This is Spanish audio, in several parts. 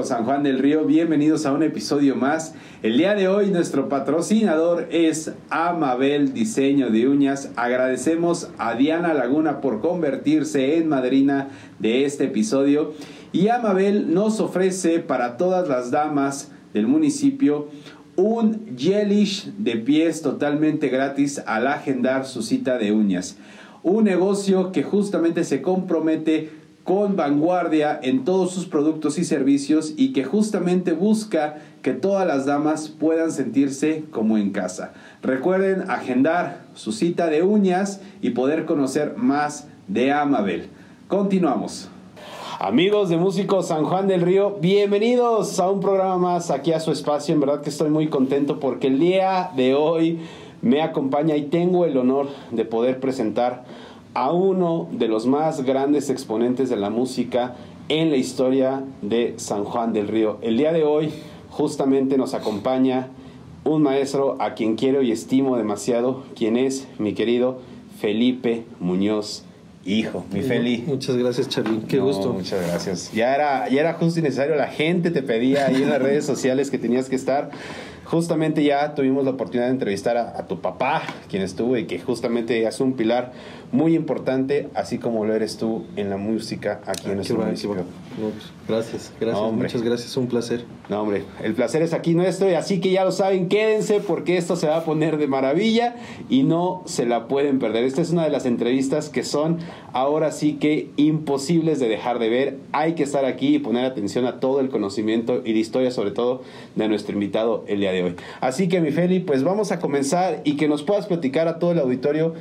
San Juan del Río, bienvenidos a un episodio más. El día de hoy nuestro patrocinador es Amabel Diseño de Uñas. Agradecemos a Diana Laguna por convertirse en madrina de este episodio. Y Amabel nos ofrece para todas las damas del municipio un gelish de pies totalmente gratis al agendar su cita de uñas. Un negocio que justamente se compromete con vanguardia en todos sus productos y servicios y que justamente busca que todas las damas puedan sentirse como en casa. Recuerden agendar su cita de uñas y poder conocer más de Amabel. Continuamos. Amigos de Músicos San Juan del Río, bienvenidos a un programa más aquí a su espacio. En verdad que estoy muy contento porque el día de hoy me acompaña y tengo el honor de poder presentar a uno de los más grandes exponentes de la música en la historia de San Juan del Río. El día de hoy justamente nos acompaña un maestro a quien quiero y estimo demasiado, quien es mi querido Felipe Muñoz. Hijo, mi Feli. Muchas gracias, Charly. Qué gusto. Muchas gracias. Ya era, ya era justo y necesario. La gente te pedía ahí en las redes sociales que tenías que estar. Justamente ya tuvimos la oportunidad de entrevistar a, a tu papá, quien estuvo y que justamente es un pilar muy importante, así como lo eres tú en la música aquí en nuestro municipio. Pues, gracias, gracias, muchas gracias, un placer. No, hombre, el placer es aquí nuestro y así que ya lo saben, quédense porque esto se va a poner de maravilla y no se la pueden perder. Esta es una de las entrevistas que son ahora sí que imposibles de dejar de ver. Hay que estar aquí y poner atención a todo el conocimiento y de historia, sobre todo de nuestro invitado el día de hoy. Así que mi Feli, pues vamos a comenzar y que nos puedas platicar a todo el auditorio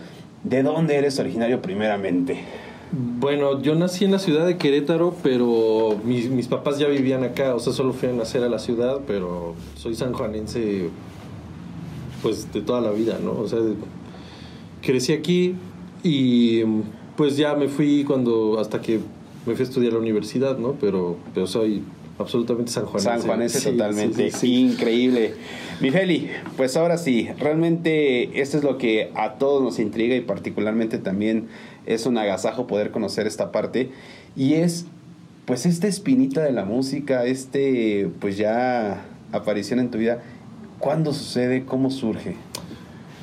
¿De dónde eres originario primeramente? Bueno, yo nací en la ciudad de Querétaro, pero mis, papás ya vivían acá, o sea, solo fui a nacer a la ciudad, pero soy sanjuanense pues de toda la vida, ¿no? O sea, crecí aquí y pues ya me fui cuando hasta que me fui a estudiar a la universidad, ¿no? Pero pero soy absolutamente sanjuanense. Sanjuanense totalmente, increíble. Mi Feli, pues ahora sí, realmente esto es lo que a todos nos intriga y particularmente también es un agasajo poder conocer esta parte y es pues esta espinita de la música, este pues ya aparición en tu vida, ¿cuándo sucede? ¿Cómo surge?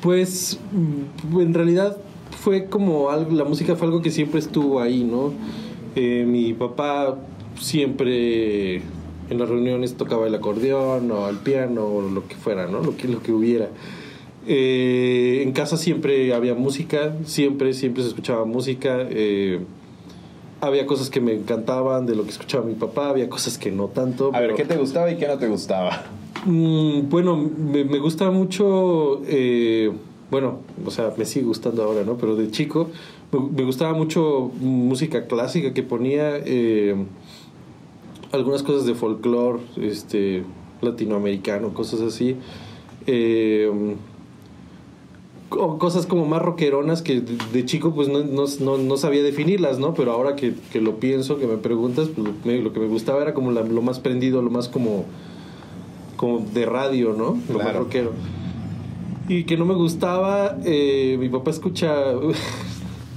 Pues mm, en realidad fue como algo, la música fue algo que siempre estuvo ahí, ¿no? Eh, mi papá siempre en las reuniones tocaba el acordeón o el piano o lo que fuera, ¿no? Lo que, lo que hubiera. Eh, en casa siempre había música, siempre, siempre se escuchaba música. Eh, había cosas que me encantaban de lo que escuchaba mi papá, había cosas que no tanto. A ver, ¿qué te gustaba y qué no te gustaba? Mm, bueno, me, me gusta mucho, eh, bueno, o sea, me sigue gustando ahora, ¿no? Pero de chico me, gustaba mucho música clásica que ponía algunas cosas de folclore este, latinoamericano, cosas así. Eh, cosas como más rockeronas que de, chico pues no, no, no, sabía definirlas, ¿no? Pero ahora que, que, lo pienso, que me preguntas, pues lo que me gustaba era como lo más prendido, lo más como, como de radio, ¿no? Lo más rockero. Y que no me gustaba, eh, mi papá escucha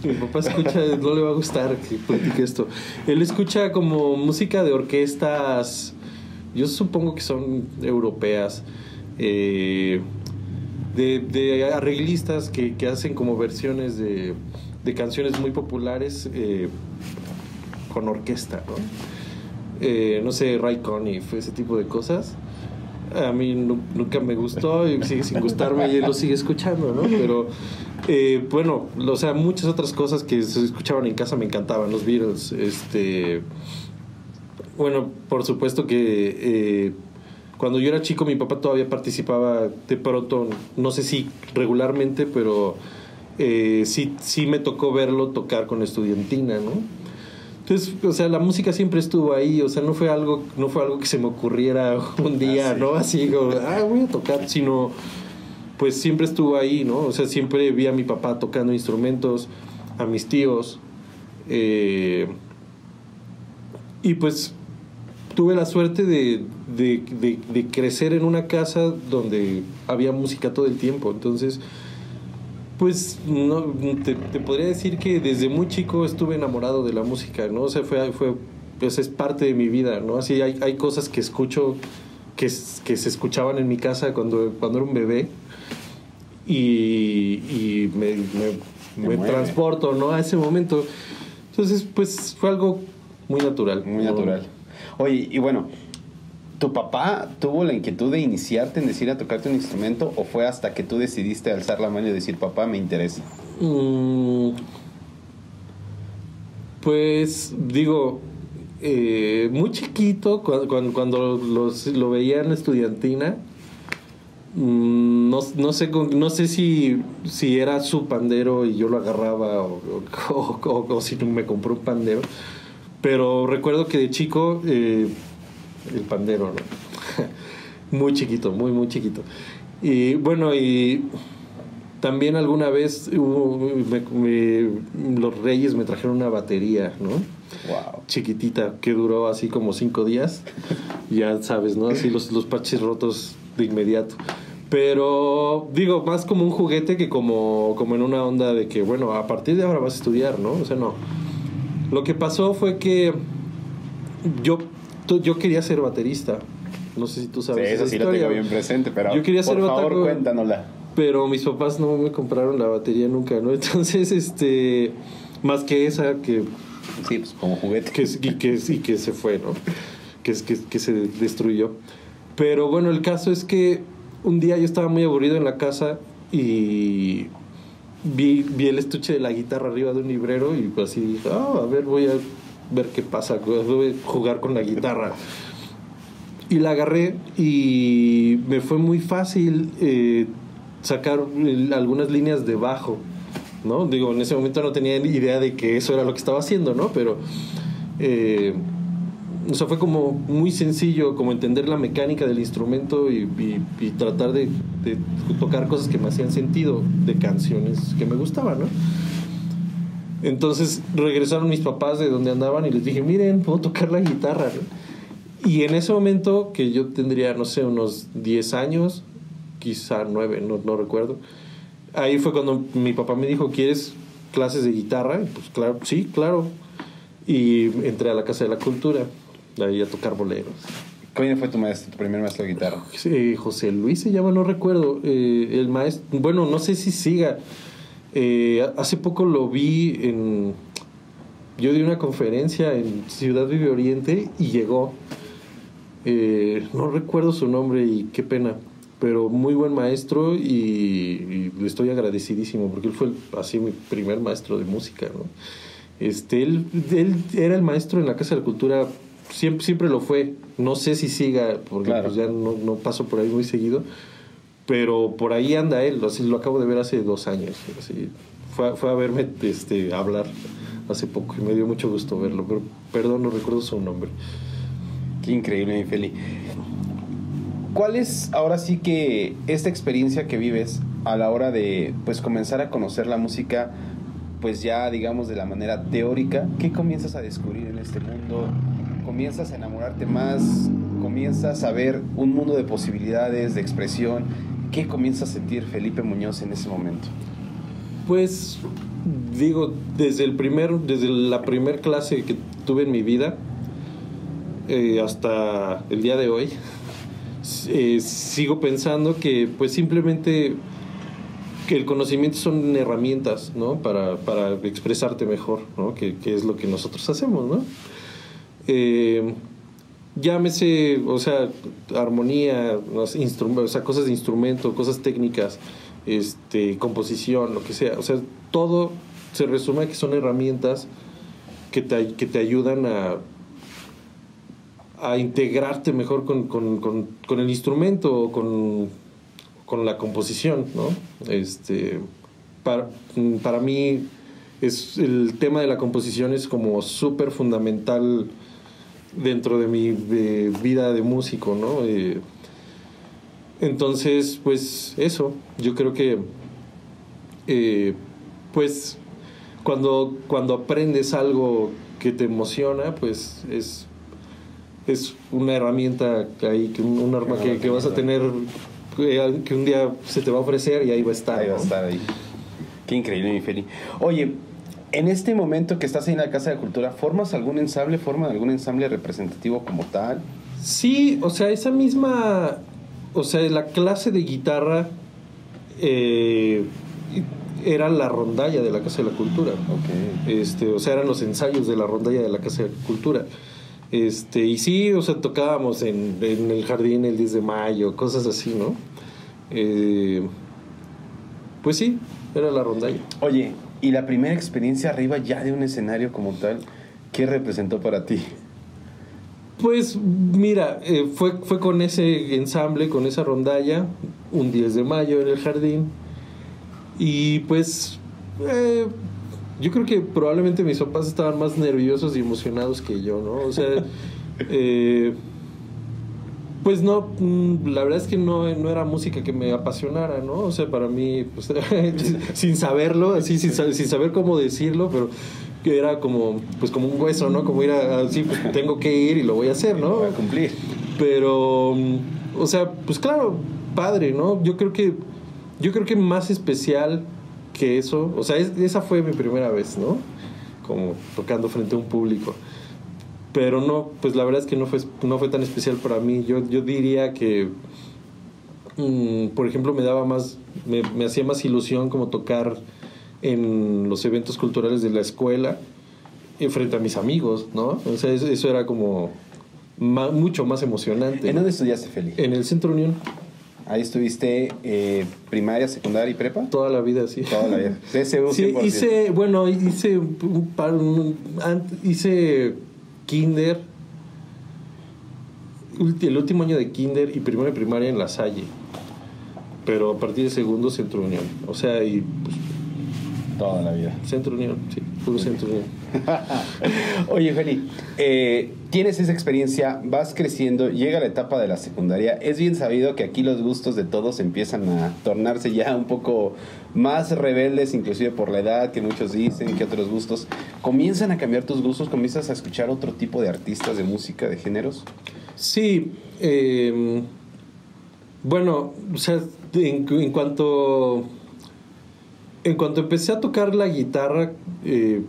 Mi papá escucha, no le va a gustar que platique esto. Él escucha como música de orquestas, yo supongo que son europeas, eh, de, arreglistas que, hacen como versiones de, canciones muy populares eh, con orquesta, ¿no? Eh, no sé, Ray Conniff, ese tipo de cosas a mí nunca me gustó y sigue sin gustarme y él lo sigue escuchando, ¿no? Pero eh, bueno, o sea, muchas otras cosas que se escuchaban en casa me encantaban, los Beatles, este... Bueno, por supuesto que eh, cuando yo era chico mi papá todavía participaba de pronto, no sé si regularmente, pero eh, sí, sí me tocó verlo tocar con estudiantina, ¿no? Entonces, o sea, la música siempre estuvo ahí, o sea, no fue algo, no fue algo que se me ocurriera un día, ah, ¿no? Así como, ah, voy a tocar, sino pues siempre estuvo ahí, ¿no? O sea, siempre vi a mi papá tocando instrumentos, a mis tíos, eh, y pues tuve la suerte de, de, de, crecer en una casa donde había música todo el tiempo, entonces pues no, te, podría decir que desde muy chico estuve enamorado de la música, ¿no? O sea, fue, fue, pues es parte de mi vida, ¿no? Así hay, hay cosas que escucho que, que se escuchaban en mi casa cuando, cuando era un bebé y, y me, me, me transporto, ¿no? A ese momento. Entonces, pues fue algo muy natural. Muy natural. Oye, y bueno, ¿tu papá tuvo la inquietud de iniciarte en decir a tocarte un instrumento o fue hasta que tú decidiste alzar la mano y decir, papá, me interesa? Mm, pues digo, eh, muy chiquito, cuando, cuando, lo veía en estudiantina, mm, no, no, sé, no sé si, si era su pandero y yo lo agarraba o, o, si me compró un pandero, pero recuerdo que de chico, eh, el pandero, ¿no? muy chiquito, muy, muy chiquito. Y bueno, y también alguna vez los reyes me trajeron una batería, ¿no? Wow. Chiquitita, que duró así como cinco días. ya sabes, ¿no? Así los, los parches rotos de inmediato. Pero digo, más como un juguete que como, como en una onda de que, bueno, a partir de ahora vas a estudiar, ¿no? O sea, no. Lo que pasó fue que yo, yo quería ser baterista. No sé si tú sabes. Sí, eso sí lo tengo bien presente, pero yo quería ser por favor, cuéntanosla pero mis papás no me compraron la batería nunca, ¿no? Entonces, este, más que esa que... Sí, pues como juguete. Que, y, que, y que se fue, ¿no? Que, que, que se destruyó. Pero bueno, el caso es que un día yo estaba muy aburrido en la casa y vi, vi el estuche de la guitarra arriba de un librero y pues así dije, ah, a ver, voy a ver qué pasa, voy a jugar con la guitarra. Y la agarré y me fue muy fácil eh, sacar algunas líneas de bajo, ¿no? Digo, en ese momento no tenía idea de que eso era lo que estaba haciendo, ¿no? Pero, eh, fue como muy sencillo, como entender la mecánica del instrumento y, tratar de, tocar cosas que me hacían sentido de canciones que me gustaban, ¿no? Entonces regresaron mis papás de donde andaban y les dije, miren, puedo tocar la guitarra, Y en ese momento, que yo tendría, no sé, unos 10 años, quizá nueve, no, no recuerdo. Ahí fue cuando mi papá me dijo, ¿quieres clases de guitarra? pues claro, sí, claro. Y entré a la Casa de la Cultura, ahí a tocar boleros. ¿Quién fue tu maestro, tu primer maestro de guitarra? Sí, José Luis se llama, no recuerdo. Eh, el maestro, bueno, no sé si siga. Eh, hace poco lo vi en... Yo di una conferencia en Ciudad Vive Oriente y llegó. Eh, no recuerdo su nombre y qué pena pero muy buen maestro y, le estoy agradecidísimo porque él fue así mi primer maestro de música, ¿no? Este, él, él era el maestro en la Casa de la Cultura, siempre, siempre lo fue, no sé si siga, porque pues ya no, no, paso por ahí muy seguido, pero por ahí anda él, así, lo acabo de ver hace dos años, así, fue, fue a verme este, hablar hace poco y me dio mucho gusto verlo, pero perdón, no recuerdo su nombre. Qué increíble, mi Feli. ¿Cuál es ahora sí que esta experiencia que vives a la hora de pues comenzar a conocer la música pues ya digamos de la manera teórica, ¿qué comienzas a descubrir en este mundo? ¿Comienzas a enamorarte más? ¿Comienzas a ver un mundo de posibilidades, de expresión? ¿Qué comienza a sentir Felipe Muñoz en ese momento? Pues digo, desde el primer, desde la primera clase que tuve en mi vida eh, hasta el día de hoy, eh, sigo pensando que pues simplemente que el conocimiento son herramientas, ¿no? Para, para expresarte mejor, ¿no? Que, que, es lo que nosotros hacemos, ¿no? Eh, llámese, o sea, armonía, o sea, cosas de instrumento, cosas técnicas, este, composición, lo que sea. O sea, todo se resume a que son herramientas que te, que te ayudan a a integrarte mejor con, con, con, el instrumento o con, la composición, ¿no? Este, para, para mí es, el tema de la composición es como súper fundamental dentro de mi vida de músico, ¿no? Eh, entonces, pues eso, yo creo que, eh, pues, cuando, cuando aprendes algo que te emociona, pues es es una herramienta ahí, que un, arma que, que, vas a tener, que, un día se te va a ofrecer y ahí va a estar. Ahí va a estar ahí. Qué increíble, mi Feli. Oye, En este momento que estás ahí en la Casa de Cultura, ¿formas algún ensamble? ¿Forman algún ensamble representativo como tal? Sí, o sea, esa misma, o sea, la clase de guitarra eh, era la rondalla de la Casa de la Cultura. Okay. Este, o sea, eran los ensayos de la rondalla de la Casa de la Cultura. Este, y sí, o sea, tocábamos en, en el jardín el 10 de mayo, cosas así, ¿no? Eh, pues sí, era la rondalla. Oye, ¿y la primera experiencia arriba ya de un escenario como tal, qué representó para ti? Pues mira, eh, fue, fue con ese ensamble, con esa rondalla, un 10 de mayo en el jardín. Y pues eh, yo creo que probablemente mis papás estaban más nerviosos y emocionados que yo, ¿no? O sea, eh, pues no, mm, la verdad es que no, no era música que me apasionara, ¿no? O sea, para mí, pues, sin saberlo, así, sin, sin saber cómo decirlo, pero que era como pues como un hueso, ¿no? Como ir a, así, pues tengo que ir y lo voy a hacer, ¿no? Voy a cumplir. Pero o sea, pues claro, padre, ¿no? Yo creo que yo creo que más especial que eso, o sea, esa fue mi primera vez, ¿no? Como tocando frente a un público. Pero no, pues la verdad es que no fue, no fue tan especial para mí. Yo, yo diría que, mm, por ejemplo, me daba más, me, me hacía más ilusión como tocar en los eventos culturales de la escuela frente a mis amigos, ¿no? O sea, eso, era como mucho más emocionante. ¿En dónde estudiaste, Feli? En el Centro Unión. Ahí estuviste eh, primaria, secundaria y prepa. Toda la vida, sí. Toda la vida. sí, hice, bueno, hice un par, hice kinder, el último año de kinder y primero de primaria en La Salle. Pero a partir de segundo, Centro Unión. O sea, y pues, Toda la vida. Centro Unión, sí, puro Centro Unión. Oye, Feli, eh, tienes esa experiencia, vas creciendo, llega la etapa de la secundaria. Es bien sabido que aquí los gustos de todos empiezan a tornarse ya un poco más rebeldes, inclusive por la edad, que muchos dicen, que otros gustos. ¿Comienzan a cambiar tus gustos? ¿Comienzas a escuchar otro tipo de artistas de música, de géneros? Sí. Em, bueno, o sea, en cuanto en cuanto empecé a tocar la guitarra, eh,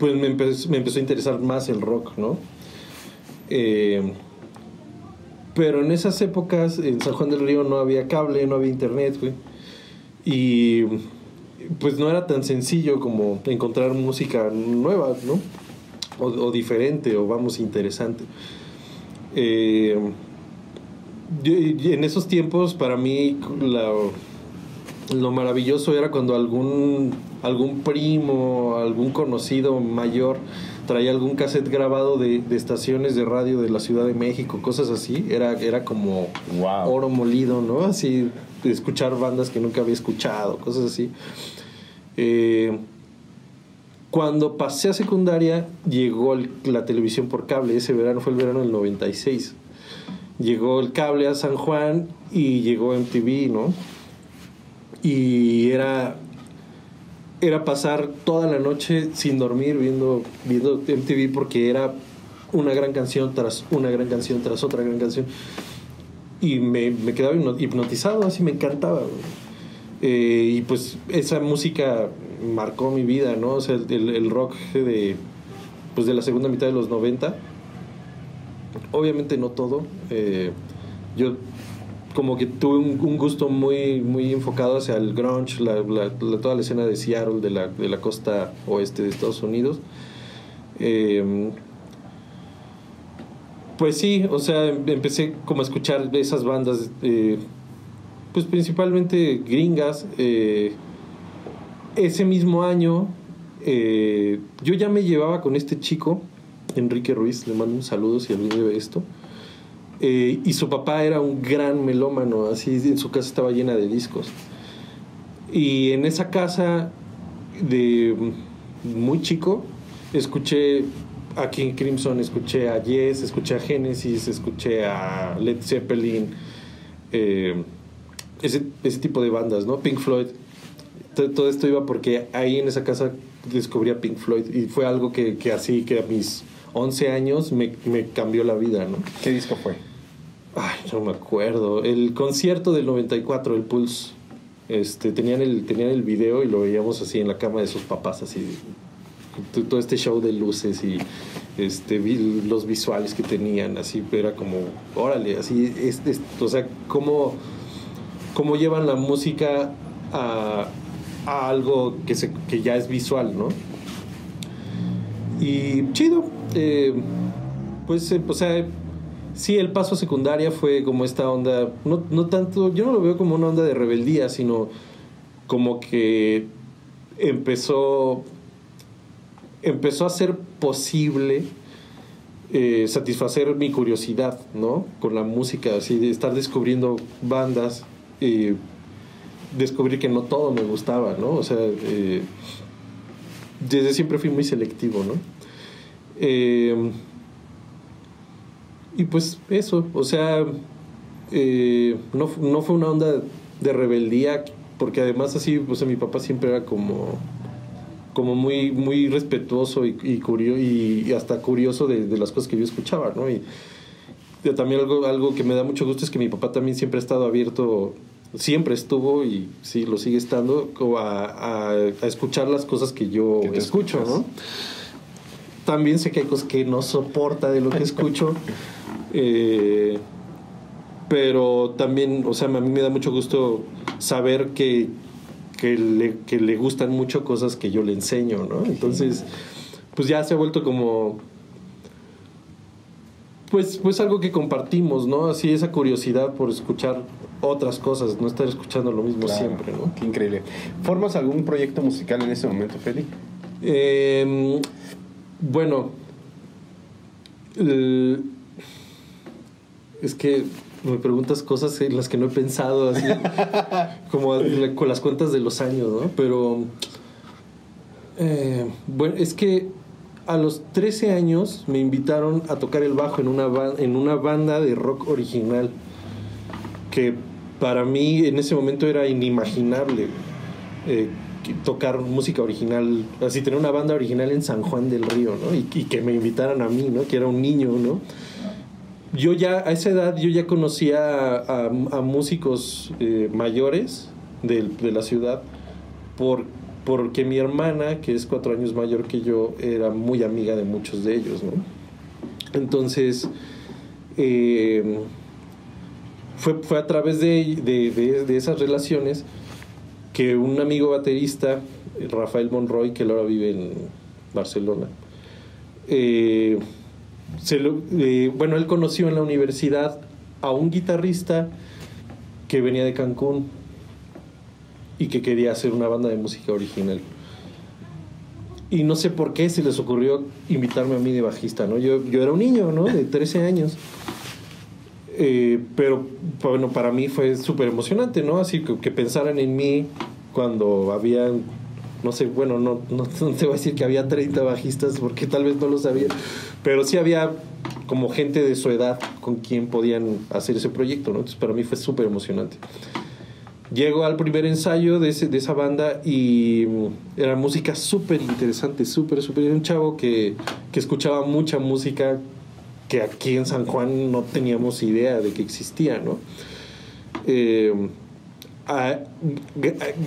pues me, me, empezó a interesar más el rock, ¿no? Eh, pero en esas épocas en San Juan del Río no había cable, no había internet, güey. Y pues no era tan sencillo como encontrar música nueva, ¿no? O, diferente, o vamos, interesante. Eh, en esos tiempos, para mí, la lo maravilloso era cuando algún, algún primo, algún conocido mayor traía algún cassette grabado de, estaciones de radio de la Ciudad de México, cosas así. Era, era como oro molido, ¿no? Así, escuchar bandas que nunca había escuchado, cosas así. Eh, cuando pasé a secundaria, llegó la televisión por cable. Ese verano fue el verano del 96. Llegó el cable a San Juan y llegó MTV, ¿no? Y era era pasar toda la noche sin dormir viendo viendo MTV porque era una gran canción tras una gran canción tras otra gran canción. Y me, quedaba hipnotizado así me encantaba eh, y pues esa música marcó mi vida no o sea el, el, rock de pues de la segunda mitad de los 90 obviamente no todo eh, yo como que tuve un, gusto muy, muy enfocado hacia el grunge, la, toda la escena de Seattle, de la, de la costa oeste de Estados Unidos. Eh, pues sí, o sea, empecé como a escuchar esas bandas, eh, pues principalmente gringas. Eh, ese mismo año, yo ya me llevaba con este chico, Enrique Ruiz, le mando un saludo si alguien ve esto. Eh, y su papá era un gran melómano, así en su casa estaba llena de discos. Y en esa casa de muy chico, escuché a King Crimson, escuché a Yes, escuché a Genesis, escuché a Led Zeppelin, eh, ese, ese, tipo de bandas, ¿no? Pink Floyd. Todo, esto iba porque ahí en esa casa descubrí a Pink Floyd y fue algo que, que así, que a mis 11 años me, me cambió la vida, ¿no? ¿Qué disco fue? Ay, no me acuerdo. El concierto del 94, el Pulse. Este, tenían el, tenían el video y lo veíamos así en la cama de sus papás, así. todo este show de luces y este los visuales que tenían, así era como, órale, así, es, o sea, cómo, cómo llevan la música a, algo que, se, que ya es visual, ¿no? Y chido, eh, pues, eh, o sea, sí, el paso a secundaria fue como esta onda, no, no tanto, yo no lo veo como una onda de rebeldía, sino como que empezó, empezó a ser posible eh, satisfacer mi curiosidad, ¿no? Con la música, así de estar descubriendo bandas, y descubrir que no todo me gustaba, ¿no? O sea, eh, desde siempre fui muy selectivo, ¿no? Eh, y pues eso, o sea, no, no fue una onda de rebeldía porque además así, pues mi papá siempre era como como muy muy respetuoso y, y, y hasta curioso de, las cosas que yo escuchaba, ¿no? Y también algo, algo que me da mucho gusto es que mi papá también siempre ha estado abierto, siempre estuvo y sí, lo sigue estando, a, a, escuchar las cosas que yo escucho, ¿no? También sé que hay cosas que no soporta de lo que escucho. eh, pero también, o sea, a mí me da mucho gusto saber que, que, le, que le gustan mucho cosas que yo le enseño, ¿no? Entonces, pues ya se ha vuelto como pues, pues algo que compartimos, ¿no? Así esa curiosidad por escuchar otras cosas, no estar escuchando lo mismo siempre, ¿no? Qué increíble. ¿Formas algún proyecto musical en ese momento, Feli? Eh, bueno, es que me preguntas cosas en las que no he pensado, así como con las cuentas de los años, ¿no? Pero, eh, bueno, es que a los 13 años me invitaron a tocar el bajo en una, en una banda de rock original, que para mí en ese momento era inimaginable. Eh, tocar música original, así tener una banda original en San Juan del Río, ¿no? Y, que me invitaran a mí, ¿no? Que era un niño, ¿no? yo ya a esa edad yo ya conocía a, músicos eh, mayores de, la ciudad por, porque mi hermana, que es cuatro años mayor que yo, era muy amiga de muchos de ellos, ¿no? Entonces, eh, fue, fue a través de, de, esas relaciones que un amigo baterista, Rafael Monroy, que ahora vive en Barcelona, eh, eh, bueno, él conoció en la universidad a un guitarrista que venía de Cancún y que quería hacer una banda de música original. Y no sé por qué se les ocurrió invitarme a mí de bajista, ¿no? Yo, yo era un niño, ¿no? De 13 años. Eh, pero, bueno, para mí fue súper emocionante, ¿no? Así que, que pensaran en mí cuando había no sé, bueno, no, no, te voy a decir que había 30 bajistas porque tal vez no lo sabía, pero sí había como gente de su edad con quien podían hacer ese proyecto, ¿no? Entonces para mí fue súper emocionante. Llego al primer ensayo de, ese, de esa banda y mm, era música súper interesante, súper, súper. Un chavo que, que escuchaba mucha música que aquí en San Juan no teníamos idea de que existía, ¿no? Eh,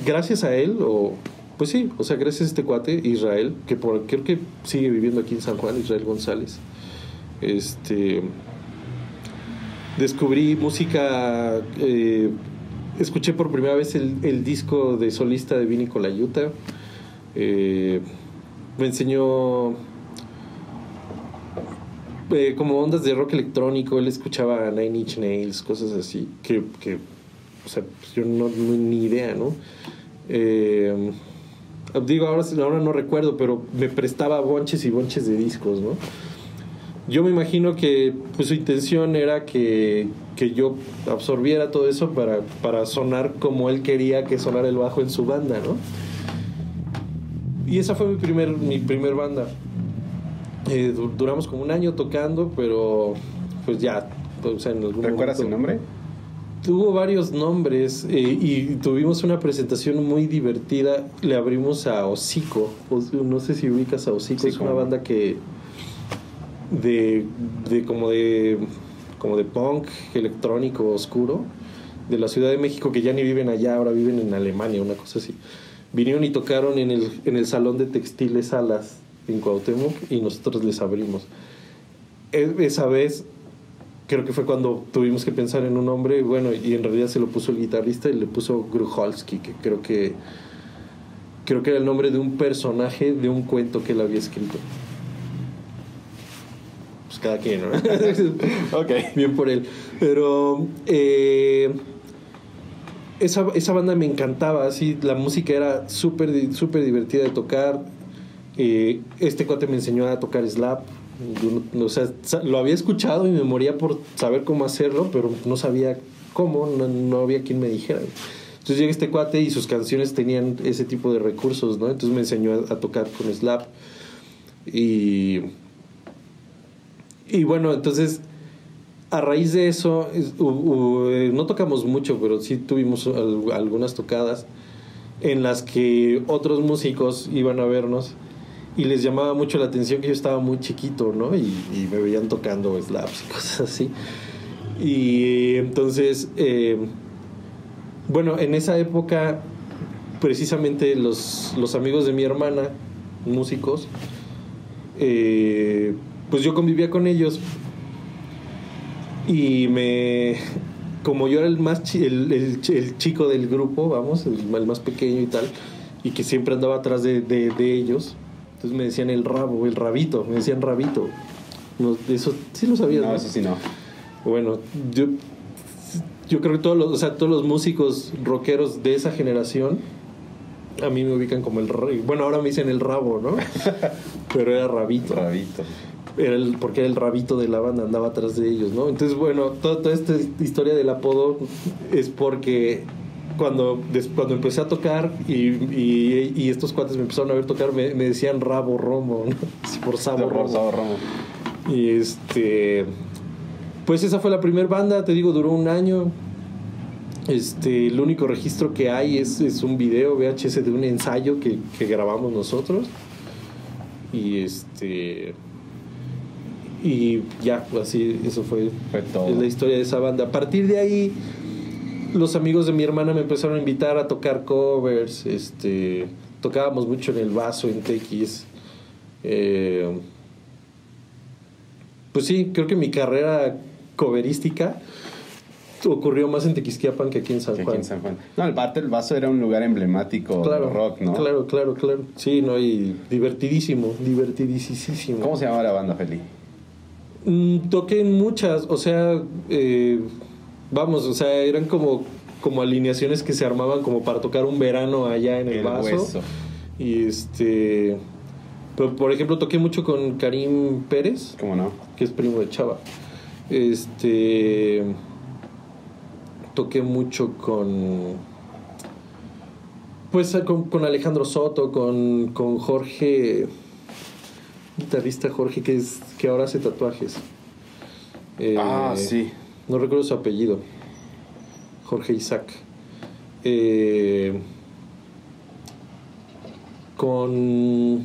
gracias a él, o pues sí, o sea, gracias a este cuate, Israel, que creo que sigue viviendo aquí en San Juan, Israel González. Este. Descubrí música. Eh, escuché por primera vez el, disco de solista de Vini Colayuta. Eh, me enseñó. Eh, como ondas de rock electrónico, él escuchaba Nine Inch Nails, cosas así, que, que o sea, pues yo no, no, ni idea, ¿no? Eh, digo, ahora, ahora no recuerdo, pero me prestaba bonches y bonches de discos, ¿no? Yo me imagino que pues, su intención era que, yo absorbiera todo eso para, para sonar como él quería que sonara el bajo en su banda, ¿no? Y esa fue mi primer, mi primer banda. Eh, duramos como un año tocando, pero pues ya, o sea, en algún ¿Recuerdas el nombre? Tuvo varios nombres eh, y tuvimos una presentación muy divertida. Le abrimos a Hocico. No sé si ubicas a Hocico. es una banda que. De, de como de como de punk electrónico oscuro de la Ciudad de México que ya ni viven allá, ahora viven en Alemania, una cosa así. Vinieron y tocaron en el, en el salón de textiles Alas en Cuauhtémoc y nosotros les abrimos. E- esa vez creo que fue cuando tuvimos que pensar en un nombre, bueno, y en realidad se lo puso el guitarrista y le puso Grucholsky, que creo que creo que era el nombre de un personaje de un cuento que él había escrito. Pues cada quien, ¿no? Ok. Bien por él. Pero eh, esa, esa banda me encantaba, así, la música era súper súper divertida de tocar. Eh, este cuate me enseñó a tocar slap. O sea, lo había escuchado y me moría por saber cómo hacerlo, pero no sabía cómo, no, había quien me dijera. Entonces llega este cuate y sus canciones tenían ese tipo de recursos, ¿no? Entonces me enseñó a, tocar con slap. Y, y bueno, entonces a raíz de eso, eh, no tocamos mucho, pero sí tuvimos al- algunas tocadas en las que otros músicos iban a vernos y les llamaba mucho la atención que yo estaba muy chiquito, ¿no? Y, me veían tocando slaps y cosas así. Y entonces, eh, bueno, en esa época, precisamente los, los amigos de mi hermana, músicos, eh, pues yo convivía con ellos y me como yo era el más chi- el, el el chico del grupo vamos el, más pequeño y tal y que siempre andaba atrás de- de ellos entonces me decían el rabo el rabito me decían rabito no, eso sí lo sabías No, ¿no? eso sí no. bueno yo yo creo que todos los o sea todos los músicos rockeros de esa generación a mí me ubican como el bueno ahora me dicen el rabo no pero era rabito Rabito. era el, porque era el rabito de la banda, andaba atrás de ellos, ¿no? Entonces, bueno, toda, toda esta historia del apodo es porque cuando, des- cuando empecé a tocar y, y- y estos cuates me empezaron a ver tocar, me, me decían rabo romo, ¿no? Por sabo romo. Y este. Pues esa fue la primera banda, te digo, duró un año. Este, el único registro que hay es, es un video VHS de un ensayo que, que grabamos nosotros. Y este. Y ya, pues así, eso fue, Fue todo. la historia de esa banda. A partir de ahí, los amigos de mi hermana me empezaron a invitar a tocar covers. Este, tocábamos mucho en el vaso, en TX. Eh, pues sí, creo que mi carrera coverística ocurrió más en Tequisquiapan que aquí en San Que aquí Juan. en San Juan. No, el parte del vaso era un lugar emblemático Claro, del rock, ¿no? Claro, claro, claro. Sí, no, y divertidísimo, divertidísimo. ¿Cómo se llama la banda, Feli? Mm, toqué en muchas, o sea, eh, vamos, o sea, eran como, como alineaciones que se armaban como para tocar un verano allá en el, El vaso. Hueso. Y este, pero, por ejemplo, toqué mucho con Karim Pérez, ¿Cómo no? que es primo de Chava. Este, toqué mucho con, pues con, con Alejandro Soto, con, con Jorge, guitarrista Jorge que es que ahora hace tatuajes. Eh, ah, sí. No recuerdo su apellido. Jorge Isaac. Eh, con.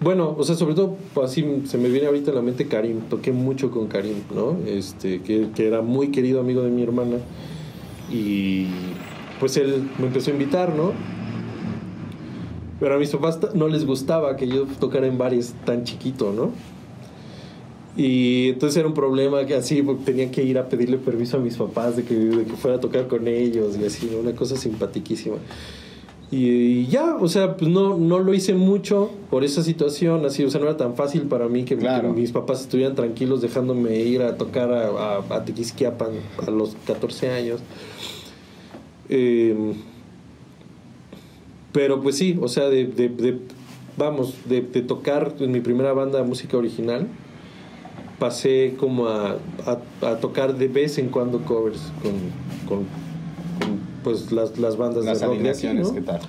Bueno, o sea, sobre todo así se me viene ahorita a la mente Karim. Toqué mucho con Karim, ¿no? Este, que, que era muy querido amigo de mi hermana. Y pues él me empezó a invitar, ¿no? Pero a mis papás no les gustaba que yo tocara en bares tan chiquito, ¿no? Y entonces era un problema que así porque tenía que ir a pedirle permiso a mis papás de que, de que fuera a tocar con ellos y así, una cosa simpatiquísima. Y, y ya, o sea, pues no, no lo hice mucho por esa situación, así, o sea, no era tan fácil para mí que, mis papás estuvieran tranquilos dejándome ir a tocar a, a, a Tequisquiapan a los 14 años. Eh, pero pues sí, o sea, de, de- de- vamos, de, de tocar en mi primera banda de música original, pasé como a, a- a tocar de vez en cuando covers con, con- con, pues las, las bandas Las de rock de aquí. ¿qué tal?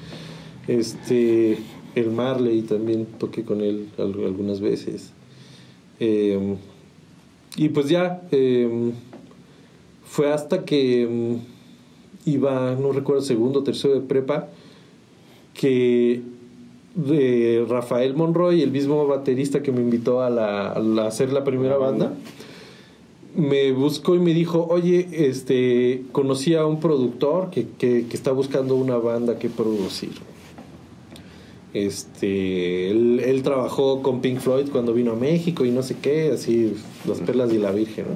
Este, el Marley también toqué con él al- algunas veces. Eh, y pues ya, eh, fue hasta que mm, iba, no recuerdo, segundo o tercero de prepa, que eh, Rafael Monroy, el mismo baterista que me invitó a, la, a la- hacer la primera banda. me buscó y me dijo, oye, este, conocí a un productor que, que, que está buscando una banda que producir. Este, él, él trabajó con Pink Floyd cuando vino a México y no sé qué, así, las perlas de la Virgen, ¿no?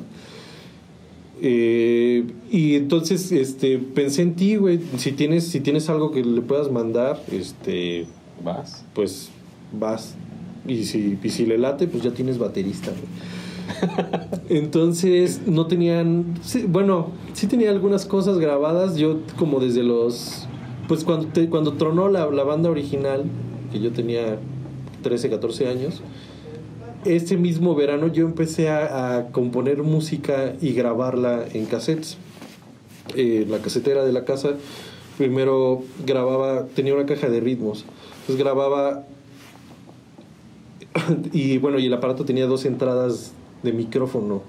Eh, y entonces este, pensé en ti, güey. Si tienes, si tienes algo que le puedas mandar, este, Vas. pues vas. Y si, y si le late, pues ya tienes baterista. güey. Entonces, no tenían. sí, bueno, sí tenía algunas cosas grabadas. Yo, como desde los. Pues cuando, te- cuando tronó la, la banda original, que yo tenía 13, 14 años, ese mismo verano yo empecé a, a componer música y grabarla en cassettes. Eh, la casetera de la casa, primero grababa, tenía una caja de ritmos, entonces grababa y bueno, y el aparato tenía dos entradas de micrófono.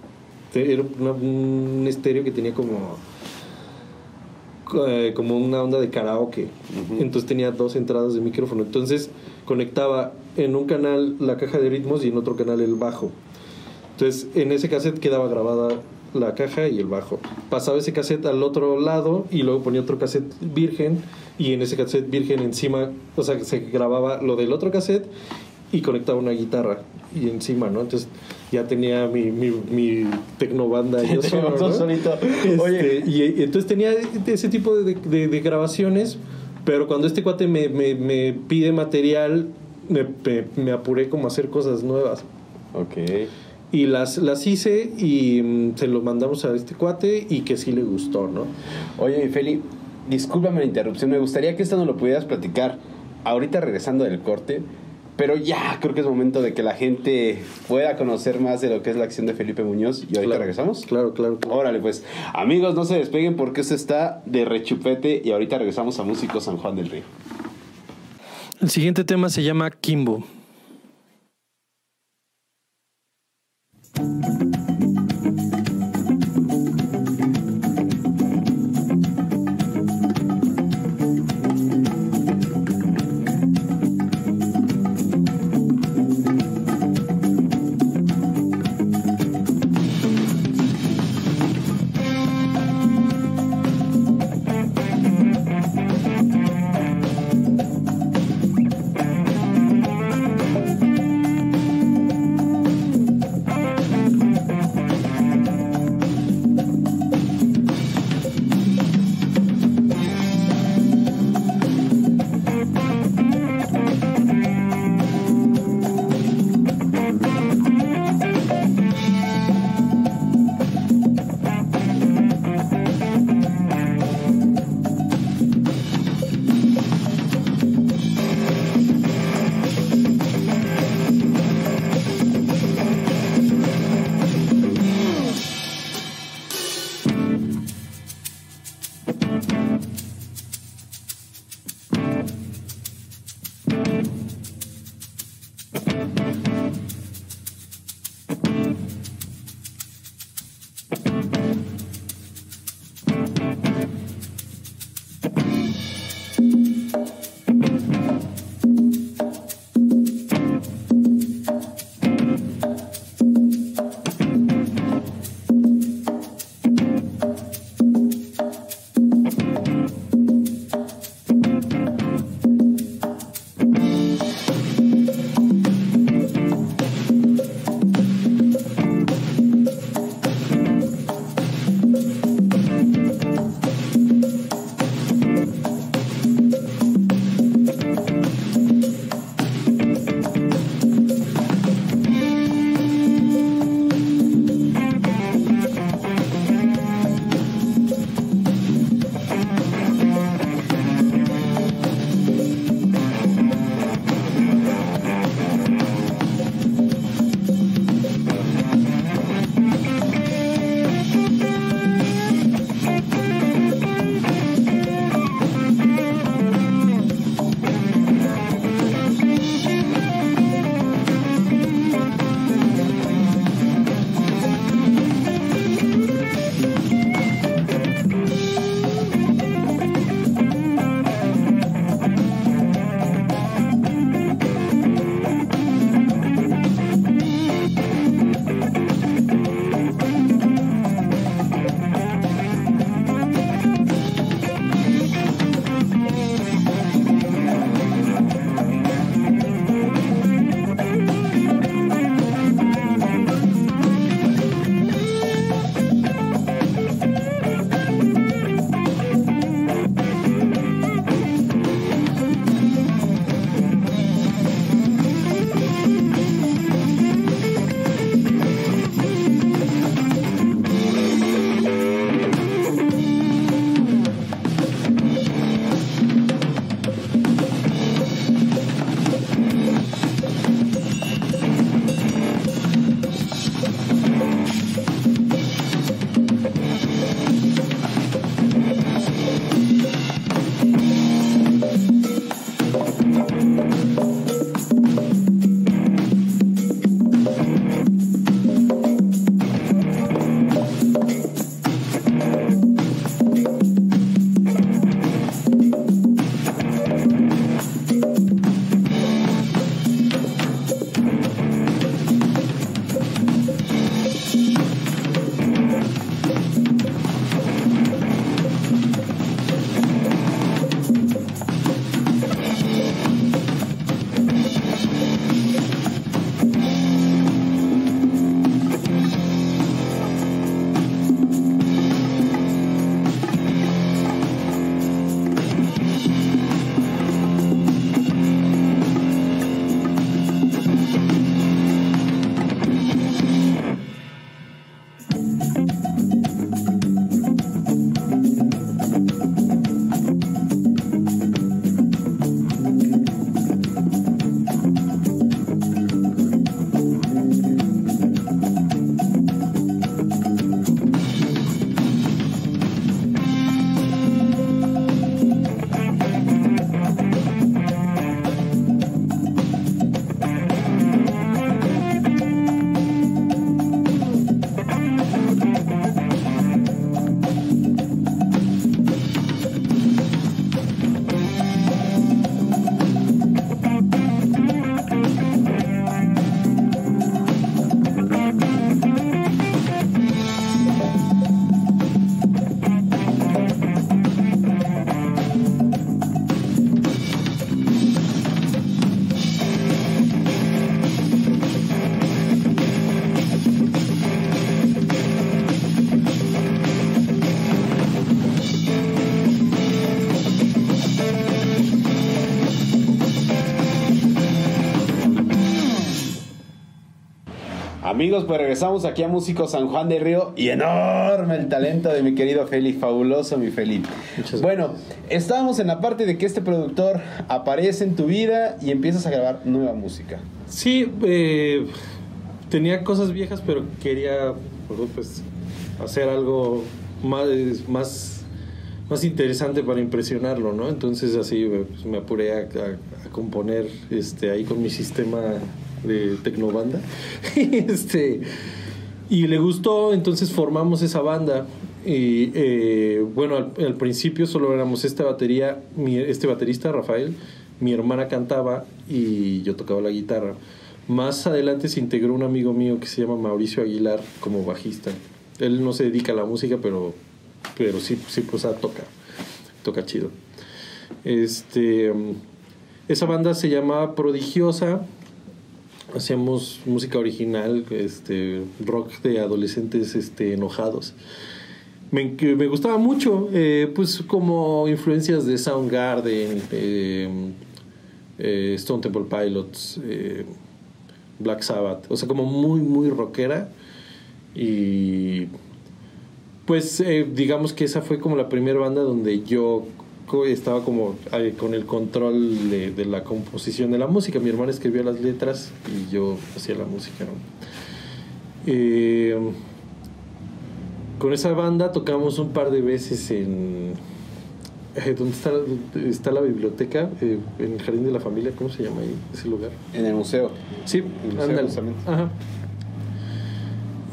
Era una- un estéreo que tenía como eh, como una onda de karaoke. Entonces tenía dos entradas de micrófono. Entonces conectaba en un canal la caja de ritmos y en otro canal el bajo. Entonces en ese cassette quedaba grabada la caja y el bajo. Pasaba ese cassette al otro lado y luego ponía otro cassette virgen y en ese cassette virgen encima, o sea, se grababa lo del otro cassette y conectaba una guitarra y encima, ¿no? Entonces ya tenía mi, mi, mi tecnobanda yo solo, ¿no? solito. Este, Oye. y, y entonces tenía ese tipo de, de- de grabaciones, pero cuando este cuate me, me- me pide material, me, me- me apuré como a hacer cosas nuevas. Ok. Y las, las hice y mm, se lo mandamos a este cuate y que sí le gustó, ¿no? Oye, Feli, discúlpame la interrupción. Me gustaría que esto nos lo pudieras platicar ahorita regresando del corte. Pero ya creo que es momento de que la gente pueda conocer más de lo que es la acción de Felipe Muñoz. ¿Y ahorita Claro. regresamos? Claro, claro. claro. Órale, pues. Amigos, no se despeguen porque esto está de rechupete. Y ahorita regresamos a Músico San Juan del Río. El siguiente tema se llama Kimbo. Kimbo Amigos, pues regresamos aquí a Músico San Juan de Río y enorme el talento de mi querido Feli, fabuloso mi Feli. Bueno, estábamos en la parte de que este productor aparece en tu vida y empiezas a grabar nueva música. Sí, eh, tenía cosas viejas, pero quería pues, hacer algo más, más, más interesante para impresionarlo, ¿no? Entonces así pues, me apuré a, a- a componer este, ahí con mi sistema de tecnobanda. este, y le gustó, entonces formamos esa banda. Y eh, bueno, al, principio solo éramos esta batería, este baterista, Rafael, mi hermana cantaba y yo tocaba la guitarra. Más adelante se integró un amigo mío que se llama Mauricio Aguilar como bajista. Él no se dedica a la música, pero, pero sí, sí pues ah, toca, toca chido. Este, mm, esa banda se llamaba Prodigiosa. Hacíamos música original, este, rock de adolescentes este, enojados. Me, gustaba mucho, eh, pues como influencias de Soundgarden, eh, eh, Stone Temple Pilots, Black Sabbath, o sea, como muy, muy rockera. Y pues digamos que esa fue como la primera banda donde yo estaba como con el control de, de la composición de la música. Mi hermana escribía las letras y yo hacía la música. ¿no? Eh, con esa banda tocamos un par de veces en... eh, ¿Dónde está, está la biblioteca? Eh, en el Jardín de la Familia, ¿cómo se llama ahí ese lugar? En el museo. Sí, museo, justamente. Ajá.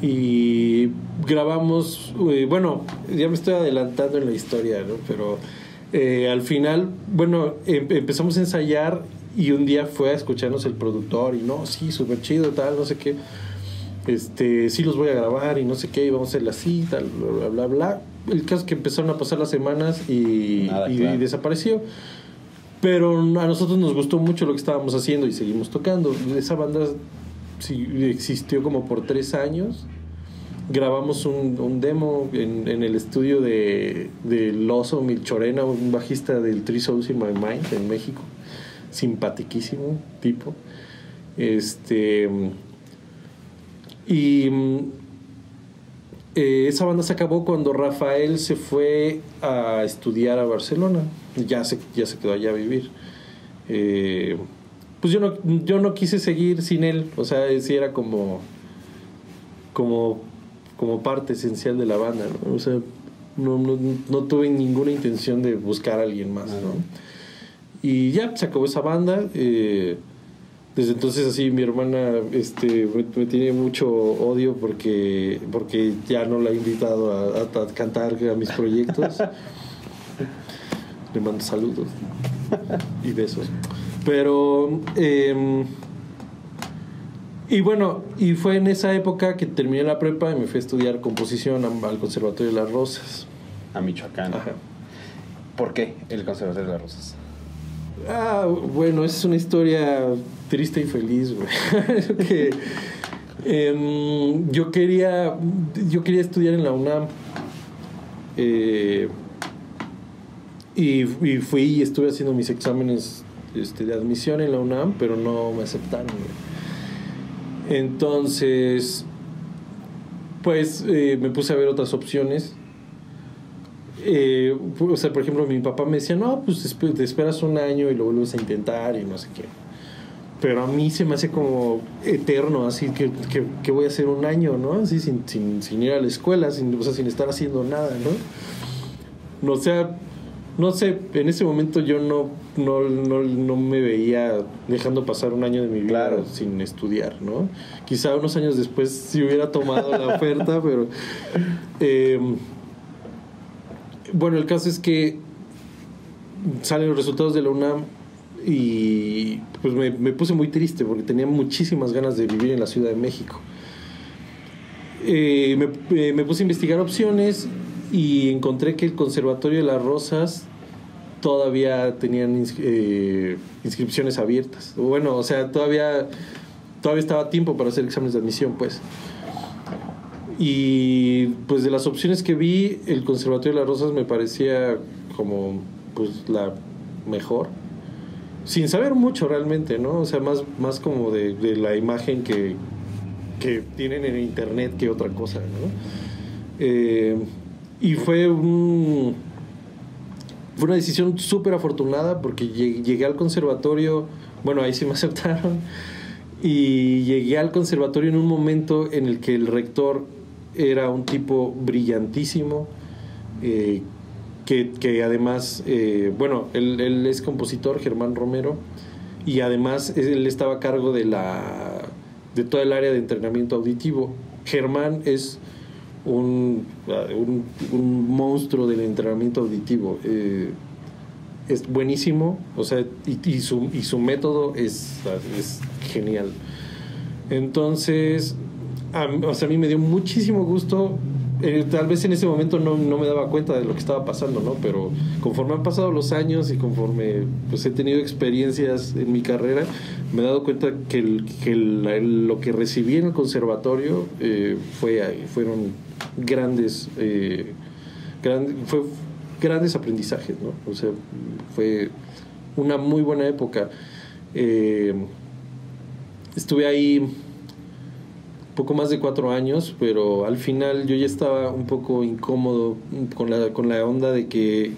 Y grabamos, eh, bueno, ya me estoy adelantando en la historia, ¿no? Pero eh, al final, bueno, em- empezamos a ensayar y un día fue a escucharnos el productor y no, sí, súper chido, tal, no sé qué. Este, sí los voy a grabar y no sé qué, y vamos a hacer así, tal, bla, bla, bla, bla. El caso es que empezaron a pasar las semanas y, Nada, y- claro. y desapareció. Pero a nosotros nos gustó mucho lo que estábamos haciendo y seguimos tocando. Esa banda sí, existió como por tres años. Grabamos un, demo en, el estudio de, de Loso Milchorena, un bajista del Three Souls in My Mind en México. Simpatiquísimo tipo. Este. Y eh, esa banda se acabó cuando Rafael se fue a estudiar a Barcelona. Ya se, ya se quedó allá a vivir. Eh, pues yo no, yo no quise seguir sin él. O sea, sí era como, como, como parte esencial de la banda. ¿no? O sea, no, no, no tuve ninguna intención de buscar a alguien más. ¿no? Y ya se acabó esa banda. eh, desde entonces así mi hermana este, me, me tiene mucho odio porque, porque ya no la he invitado a, a- a cantar a mis proyectos. Le mando saludos y besos. Pero, eh, y bueno, y fue en esa época que terminé la prepa y me fui a estudiar composición al Conservatorio de las Rosas. A Michoacán. Ajá. ¿Por qué el Conservatorio de las Rosas? Ah, bueno, es una historia triste y feliz, güey. que em, yo quería yo quería estudiar en la UNAM eh, y, y fui y estuve haciendo mis exámenes este, de admisión en la UNAM, pero no me aceptaron. güey. Entonces, pues eh, me puse a ver otras opciones eh, o sea, por ejemplo, mi papá me decía, no, pues te esperas un año y lo vuelves a intentar y no sé qué. Pero a mí se me hace como eterno, así que, que, que voy a hacer un año, ¿no? Así sin, sin, sin ir a la escuela, sin, o sea, sin estar haciendo nada. No, o sea, no sé, en ese momento yo no, no, no, no me veía dejando pasar un año de mi vida Claro. sin estudiar, ¿no? Quizá unos años después si hubiera tomado la oferta, pero... em, bueno, el caso es que salen los resultados de la UNAM y pues me, me puse muy triste porque tenía muchísimas ganas de vivir en la Ciudad de México. Eh, me, eh, me puse a investigar opciones y encontré que el Conservatorio de las Rosas todavía tenían eh, inscripciones abiertas. Bueno, o sea, todavía, todavía estaba tiempo para hacer exámenes de admisión, pues. Y pues de las opciones que vi, el Conservatorio de las Rosas me parecía como pues la mejor. Sin saber mucho realmente, ¿no? O sea, más, más como de, de la imagen que, que tienen en internet que otra cosa, ¿no? Eh, y fue un, fue una decisión súper afortunada porque llegué al conservatorio, bueno, ahí sí me aceptaron, y llegué al conservatorio en un momento en el que el rector era un tipo brillantísimo, eh, que, además, eh, bueno, él, él, es compositor, Germán Romero, y además él estaba a cargo de, la, de toda el área de entrenamiento auditivo. Germán es un, un, monstruo del entrenamiento auditivo. Eh, es buenísimo, o sea, y, su, y su método es, es genial. Entonces, a, o sea, a mí me dio muchísimo gusto. Eh, tal vez en ese momento no, no, me daba cuenta de lo que estaba pasando, ¿no? Pero conforme han pasado los años y conforme pues, he tenido experiencias en mi carrera, me he dado cuenta que, que lo que recibí en el conservatorio eh, fue, fueron grandes, eh, fue grandes aprendizajes, ¿no? O sea, fue una muy buena época. Eh, estuve ahí poco más de cuatro años, pero al final yo ya estaba un poco incómodo con la, con la onda de que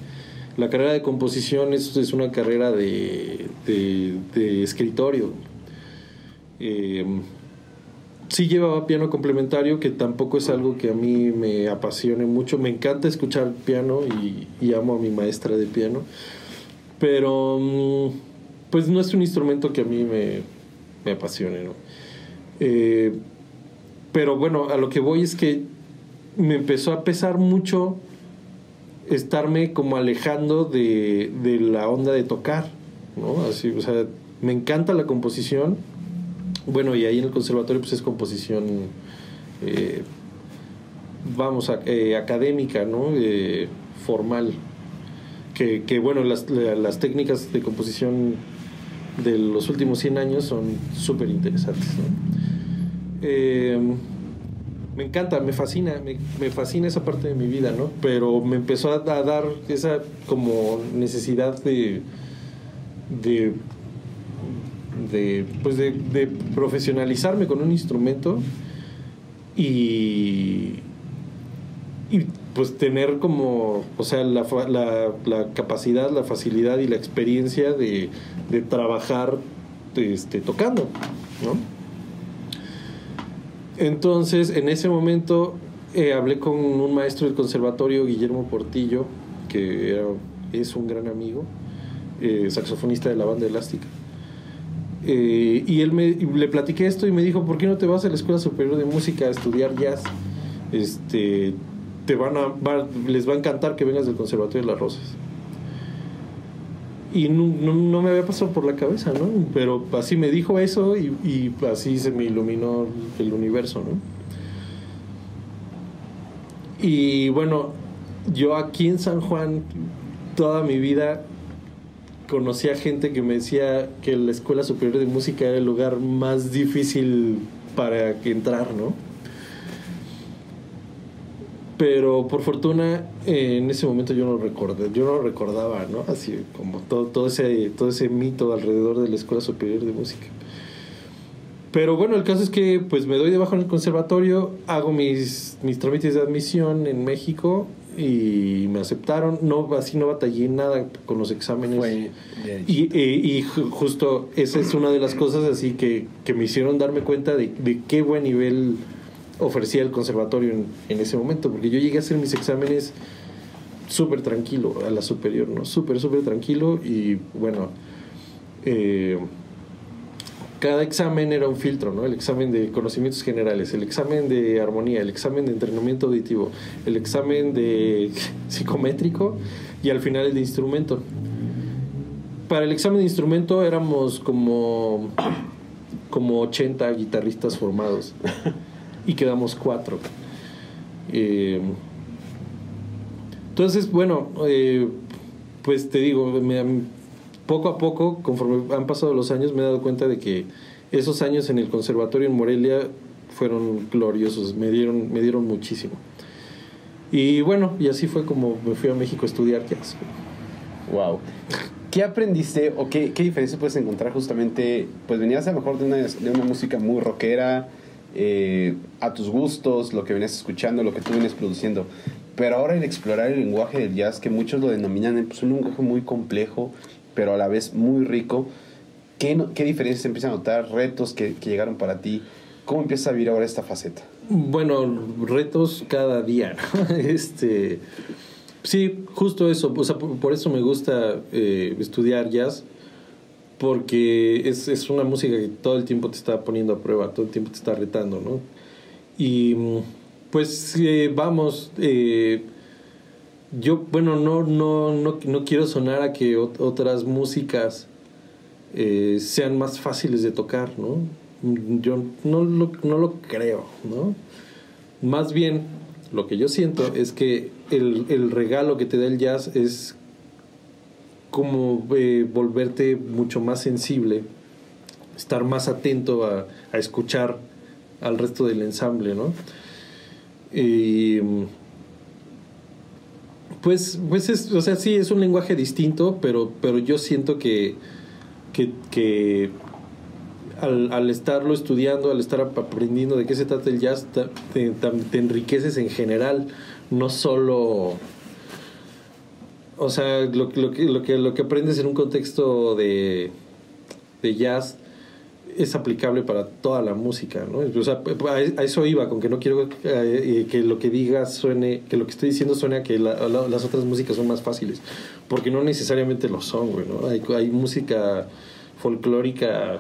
la carrera de composición es, es una carrera de escritorio. Eh, sí llevaba piano complementario, que tampoco es algo que a mí me apasione mucho. Me encanta escuchar piano y, amo a mi maestra de piano, pero mm, pues no es un instrumento que a mí me, me apasione. Eh, pero bueno, a lo que voy es que me empezó a pesar mucho estarme como alejando de, de la onda de tocar, ¿no? Así, o sea, me encanta la composición. Bueno, y ahí en el conservatorio pues es composición, eh, vamos, a, eh, académica, ¿no? Eh, formal. Que, bueno, las, las técnicas de composición de los últimos 100 años son súper interesantes. me encanta, me fascina, me, me, fascina esa parte de mi vida, ¿no? Pero me empezó a, a dar esa como necesidad de, de, de pues de, profesionalizarme con un instrumento y, y pues tener como, o sea, la, la, capacidad, la facilidad y la experiencia de, de trabajar este, tocando, ¿no? Entonces, en ese momento eh, hablé con un maestro del conservatorio, Guillermo Portillo, que es un gran amigo, eh, saxofonista de la banda elástica. Eh, y él me, le platiqué esto y me dijo, ¿por qué no te vas a la Escuela Superior de Música a estudiar jazz? Este, te van a, les va a encantar que vengas del Conservatorio de las Rosas. Y no, no, no, me había pasado por la cabeza, ¿no? Pero así me dijo eso y, y así se me iluminó el universo, ¿no? Y bueno, yo aquí en San Juan, toda mi vida, conocí a gente que me decía que la Escuela Superior de Música era el lugar más difícil para entrar, ¿no? pero por fortuna eh, en ese momento yo no recordé, yo no recordaba, ¿no? Así como todo, todo, ese, todo ese mito alrededor de la Escuela Superior de Música. Pero bueno, el caso es que pues me doy de bajo en el conservatorio, hago mis, mis trámites de admisión en México y me aceptaron, no así no batallé nada con los exámenes. Fue y, y, y, justo esa es una de las cosas así que, que me hicieron darme cuenta de, de qué buen nivel ofrecía el conservatorio en, en, ese momento, porque yo llegué a hacer mis exámenes súper tranquilo, a la superior, ¿no? Súper, súper tranquilo y bueno, eh, cada examen era un filtro, ¿no? El examen de conocimientos generales, el examen de armonía, el examen de entrenamiento auditivo, el examen de psicométrico y al final el de instrumento. Para el examen de instrumento éramos como, como 80 guitarristas formados y quedamos cuatro. Eh, entonces, bueno, eh, pues te digo, me, poco a poco, conforme han pasado los años, me he dado cuenta de que esos años en el conservatorio en Morelia fueron gloriosos, me dieron, me dieron muchísimo. Y bueno, y así fue como me fui a México a estudiar jazz. Wow. ¿Qué aprendiste o qué, qué diferencia puedes encontrar justamente? Pues venías a lo mejor de una, de una música muy rockera, eh, a tus gustos, lo que vienes escuchando, lo que tú vienes produciendo. Pero ahora en explorar el lenguaje del jazz, que muchos lo denominan pues, un lenguaje muy complejo, pero a la vez muy rico, ¿qué, qué diferencias empiezan a notar? ¿Retos que, que llegaron para ti? ¿Cómo empiezas a vivir ahora esta faceta? Bueno, retos cada día. Este, sí, justo eso. O sea, por, por eso me gusta eh, estudiar jazz, porque es, es una música que todo el tiempo te está poniendo a prueba, todo el tiempo te está retando, ¿no? Y mm, pues eh, vamos, eh, yo, bueno, no, no, no, no quiero sonar a que ot- otras músicas eh, sean más fáciles de tocar, ¿no? Yo no lo, no lo creo, ¿no? Más bien, lo que yo siento es que el, el regalo que te da el jazz es como eh, volverte mucho más sensible, estar más atento a, a escuchar al resto del ensamble, ¿no? Y, pues, pues es, o sea, sí, es un lenguaje distinto, pero, pero yo siento que, que, al, estarlo estudiando, al estar ap- aprendiendo de qué se trata el jazz, te, te enriqueces en general, no solo... O sea, lo, lo que, lo, que, lo que aprendes en un contexto de, de jazz es aplicable para toda la música, ¿no? O sea, a eso iba, con que no quiero eh, que lo que diga suene, que lo que estoy diciendo suene a que la- la- las otras músicas son más fáciles, porque no necesariamente lo son, güey, ¿no? Hay, hay música folclórica,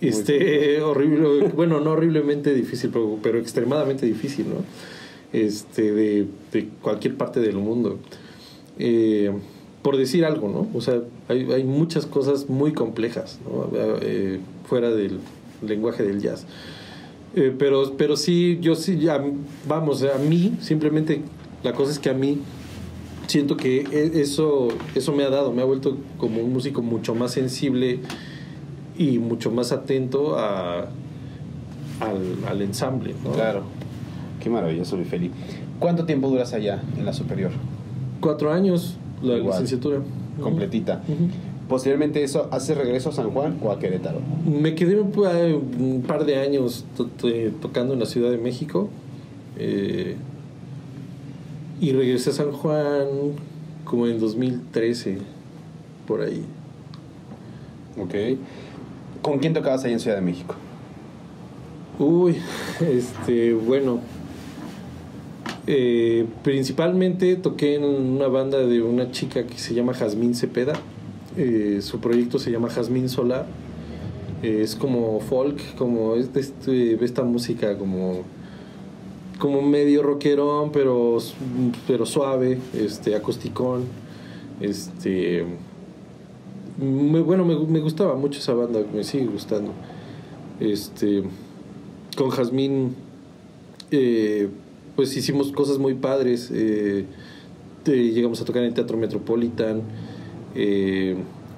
este, horrible, bueno, no horriblemente difícil, pero, pero extremadamente difícil, ¿no? Este, de, de cualquier parte del mundo. Eh, por decir algo, ¿no? O sea, hay, hay muchas cosas muy complejas, ¿no? Eh, fuera del lenguaje del jazz. Eh, pero, pero sí, yo sí, ya, vamos, a mí, simplemente, la cosa es que a mí siento que e- eso, eso me ha dado, me ha vuelto como un músico mucho más sensible y mucho más atento a, al, al ensamble, ¿no? Claro. Qué maravilloso, mi Feli. ¿Cuánto tiempo duras allá en la superior? Cuatro años la Igual. licenciatura. Completita. Ujú. Posteriormente eso, ¿haces regreso a San Juan o a Querétaro? Me quedé un par de años to- to- tocando en la Ciudad de México eh, y regresé a San Juan como en 2013, por ahí. Ok. ¿Con quién tocabas ahí en Ciudad de México? Uy, este, bueno. eh, principalmente toqué en una banda de una chica que se llama Jazmín Cepeda. Eh, su proyecto se llama Jazmín Solar. Eh, es como folk, como es este- esta música como como medio rockerón, pero pero suave, este acusticón. Este bueno, me, me gustaba mucho esa banda, me sigue gustando. Este con Jazmín eh, pues hicimos cosas muy padres llegamos a tocar en el Teatro Metropolitan eh,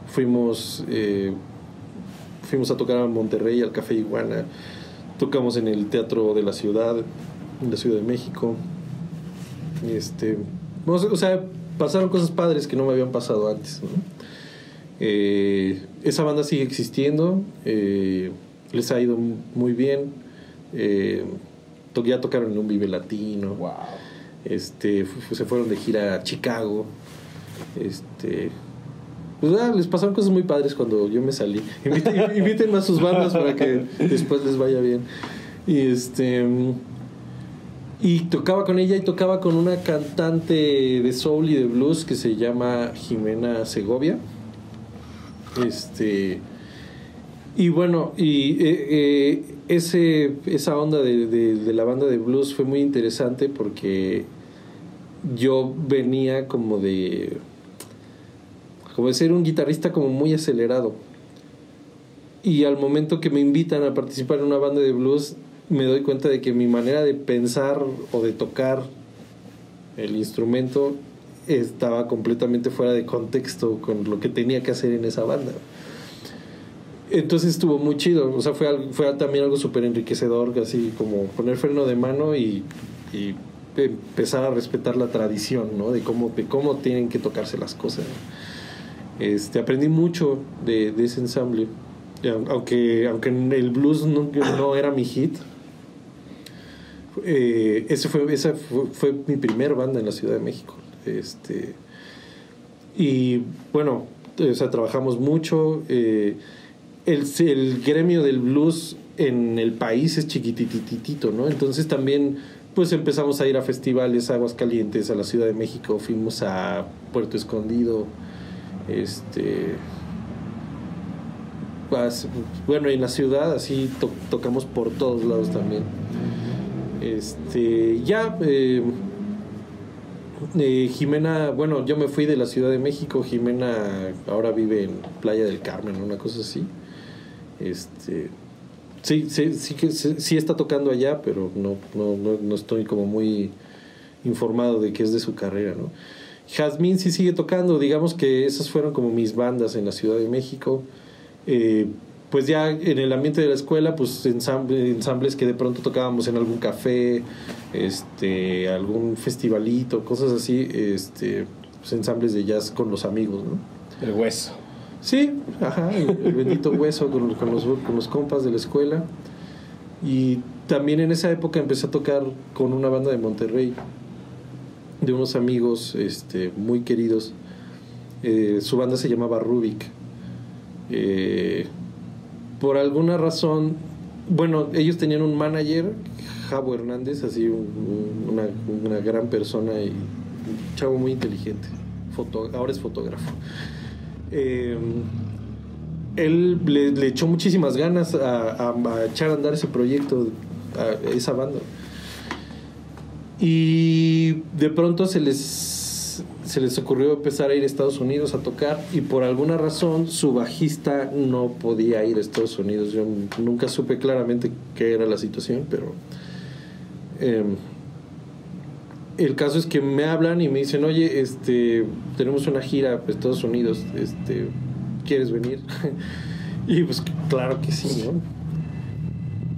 fuimos eh, fuimos a tocar a Monterrey al Café Iguana. Tocamos en el Teatro de la Ciudad en la Ciudad de México. Este o sea- pasaron cosas padres que no me habían pasado antes ¿no? Eh, esa banda sigue existiendo eh, les ha ido muy bien. Eh, to- ya tocaron en un Vive Latino. Wow. este se fueron de gira a Chicago. Este pues ah, les pasaron cosas muy padres cuando yo me salí. Inviten, a sus bandas para que después les vaya bien. Y este y tocaba con ella y tocaba con una cantante de soul y de blues que se llama Jimena Segovia. Este y bueno, y eh, eh, ese, esa onda de la banda de blues fue muy interesante porque yo venía como de como de ser un guitarrista como muy acelerado y al momento que me invitan a participar en una banda de blues me doy cuenta de que mi manera de pensar o de tocar el instrumento estaba completamente fuera de contexto con lo que tenía que hacer en esa banda entonces estuvo muy chido, o sea, fue, fue también algo súper enriquecedor, así como poner freno de mano y, y empezar a respetar la tradición, ¿no? De cómo, de cómo tienen que tocarse las cosas. Este, aprendí mucho de, de ese ensamble, aunque, aunque el blues no, era mi hit, Eh, ese fue, esa fue, mi primer banda en la Ciudad de México. Este, y bueno, o sea, trabajamos mucho. eh, el, el gremio del blues en el país es chiquitititito, ¿no? Entonces también pues empezamos a ir a festivales, a Aguascalientes, a la Ciudad de México, fuimos a Puerto Escondido, este... pas- Bueno, en la ciudad así to- tocamos por todos lados también. Este, ya, eh, eh, Jimena, bueno, yo me fui de la Ciudad de México, Jimena ahora vive en Playa del Carmen, una cosa así. Este, sí, sí, sí, sí está tocando allá, pero no, no, no, no estoy como muy informado de qué es de su carrera, ¿no? Jazmín sí sigue tocando, digamos que esas fueron como mis bandas en la Ciudad de México. Eh, pues ya en el ambiente de la escuela, pues ensamble- ensambles que de pronto tocábamos en algún café, este, algún festivalito, cosas así, este, pues ensambles de jazz con los amigos, ¿no? El hueso. Sí, ajá, el, el bendito hueso con, con los, con los compas de la escuela. Y también en esa época empecé a tocar con una banda de Monterrey, de unos amigos este, muy queridos. Eh, su banda se llamaba Rubik. Eh, por alguna razón, bueno, ellos tenían un manager, Javo Hernández, así un- un- una, una gran persona y un chavo muy inteligente. Foto, ahora es fotógrafo. Eh, él le, le echó muchísimas ganas a, a- a echar a andar ese proyecto, a esa banda. Y de pronto se les, se les ocurrió empezar a ir a Estados Unidos a tocar y por alguna razón su bajista no podía ir a Estados Unidos. Yo nunca supe claramente qué era la situación, pero... em, el caso es que me hablan y me dicen, oye, este, tenemos una gira a Estados Unidos, este, ¿quieres venir? y pues claro que sí, ¿no?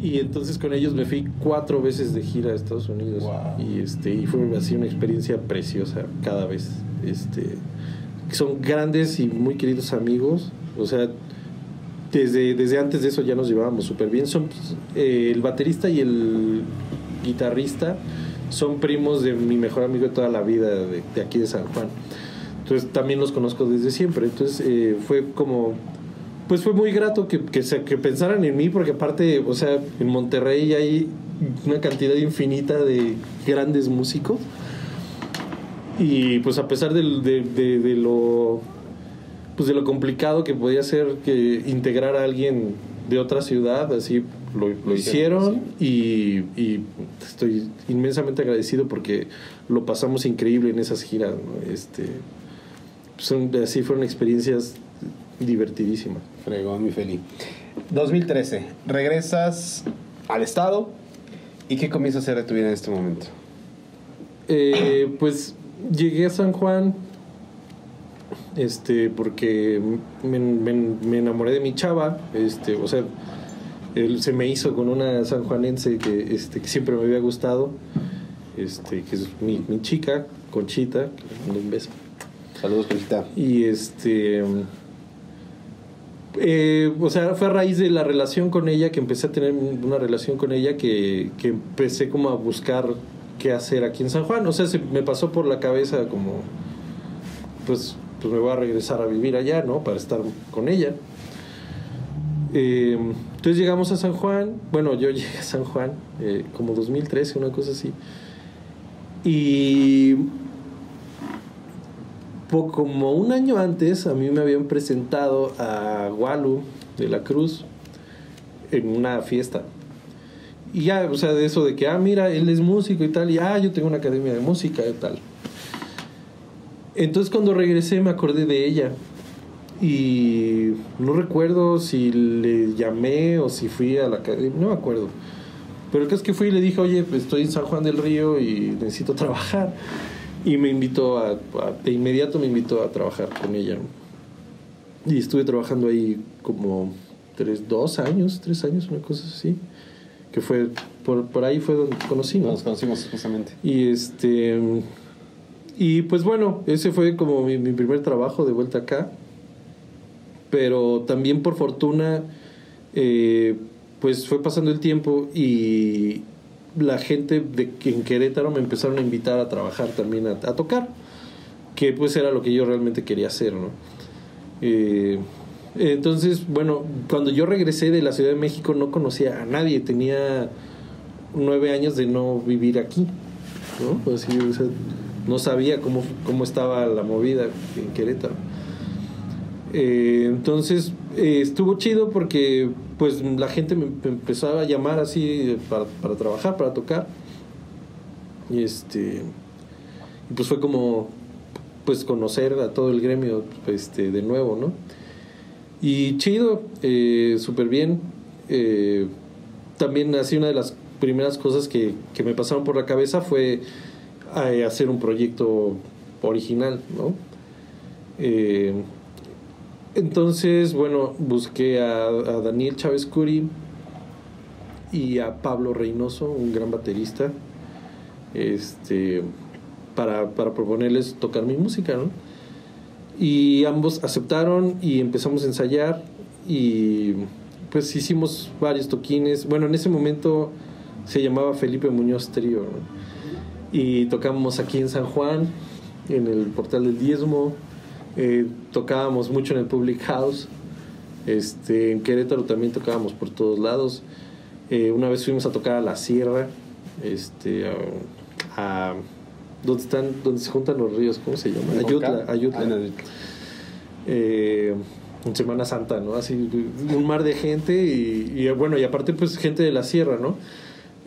Y entonces con ellos me fui cuatro veces de gira a Estados Unidos. Wow. Y este, y fue así una experiencia preciosa cada vez. Este, son grandes y muy queridos amigos. O sea, desde, desde antes de eso ya nos llevábamos súper bien. Son eh, el baterista y el guitarrista son primos de mi mejor amigo de toda la vida de, de aquí de San Juan. Entonces también los conozco desde siempre. Entonces eh, fue como, pues fue muy grato que, que, se- que pensaran en mí porque aparte, o sea, en Monterrey hay una cantidad infinita de grandes músicos. Y pues a pesar de, de- de lo pues de lo complicado que podía ser que integrar a alguien de otra ciudad, así lo, lo hicieron y, y estoy inmensamente agradecido porque lo pasamos increíble en esas giras. ¿no? Este, son, así fueron experiencias divertidísimas. Fregón, mi Feli. 2013. Regresas al estado. ¿Y qué comienzas a hacer de tu vida en este momento? Eh, pues llegué a San Juan este porque me, me- me enamoré de mi chava este o sea él se me hizo con una sanjuanense que este que siempre me había gustado este que es mi, mi chica Conchita un beso Saludos, Conchita. y este eh, o sea, fue a raíz de la relación con ella que empecé a tener una relación con ella que, que empecé como a buscar qué hacer aquí en San Juan. O sea, se me pasó por la cabeza como, pues, pues me voy a regresar a vivir allá, ¿no? Para estar con ella. Eh, entonces llegamos a San Juan. Bueno, yo llegué a San Juan eh, como 2013, una cosa así. Y po- como un año antes a mí me habían presentado a Walu de la Cruz en una fiesta. Y ya, o sea, de eso de que, ah, mira, él es músico y tal, y ah, yo tengo una academia de música y tal. Entonces cuando regresé me acordé de ella. Y no recuerdo si le llamé o si fui a la academia, no me acuerdo. Pero el es que fui y le dije, oye, pues estoy en San Juan del Río y necesito trabajar. Y me invitó a, a- de inmediato me invitó a trabajar con ella. Y estuve trabajando ahí como tres, dos años, tres años, una cosa así. Que fue, por, por ahí fue donde conocí, ¿no? Nos conocimos justamente. Y este. Y pues bueno, ese fue como mi, mi primer trabajo de vuelta acá. Pero también por fortuna, eh, pues fue pasando el tiempo y, la gente de en Querétaro me empezaron a invitar a trabajar también a, tocar, que pues era lo que yo realmente quería hacer, ¿no? Eh, entonces, bueno, cuando yo regresé de la Ciudad de México no conocía a nadie, tenía nueve años de no vivir aquí, ¿no? Pues no sabía cómo, cómo estaba la movida en Querétaro. Eh, entonces eh, estuvo chido porque pues la gente me me empezaba a llamar así para, para trabajar, para tocar. Y este pues fue como pues conocer a todo el gremio este de nuevo, ¿no? Y chido, eh, súper bien. Eh, también así una de las primeras cosas que, que me pasaron por la cabeza fue eh, hacer un proyecto original, ¿no? Entonces, bueno, busqué a, Daniel Chávez Curi y a Pablo Reynoso, un gran baterista, este, para, para proponerles tocar mi música, ¿no? Y ambos aceptaron y empezamos a ensayar y pues hicimos varios toquines. Bueno, en ese momento se llamaba Felipe Muñoz Trío. Y tocamos aquí en San Juan, en el Portal del Diezmo. Eh, tocábamos mucho en el Public House. Este, en Querétaro también tocábamos por todos lados. Eh, una vez fuimos a tocar a la Sierra, este, a, a- ¿dónde están, dónde se juntan los ríos? ¿Cómo se llama? Ayutla, Ayutla. Eh, en Semana Santa, ¿no? Así, un mar de gente y, y, bueno, y aparte pues gente de la sierra, ¿no?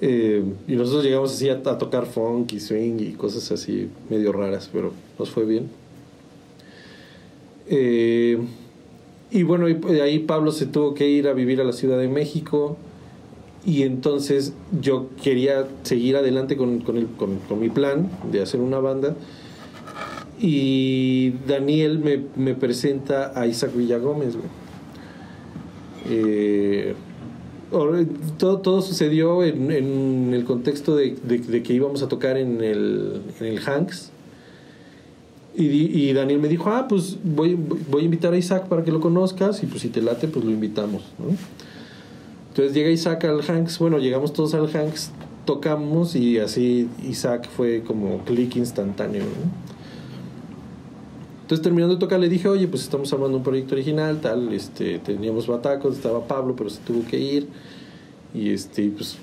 Eh, y nosotros llegamos así a, a tocar funk y swing y cosas así medio raras, pero nos fue bien. Eh, y bueno, ahí Pablo se tuvo que ir a vivir a la Ciudad de México y entonces yo quería seguir adelante con, mi plan de hacer una banda y Daniel me, presenta a Isaac Villagómez. Eh, todo, todo sucedió en, el contexto de, que íbamos a tocar en el Hanks. Y, y Daniel me dijo, ah, pues voy, voy a invitar a Isaac para que lo conozcas y pues si te late, pues lo invitamos. ¿no? Entonces llega Isaac al Hanks, bueno, llegamos todos al Hanks, tocamos y así Isaac fue como clic instantáneo. ¿no? Entonces terminando de tocar le dije, oye, pues estamos armando un proyecto original, tal, este, teníamos batacos, estaba Pablo, pero se tuvo que ir. Y este, pues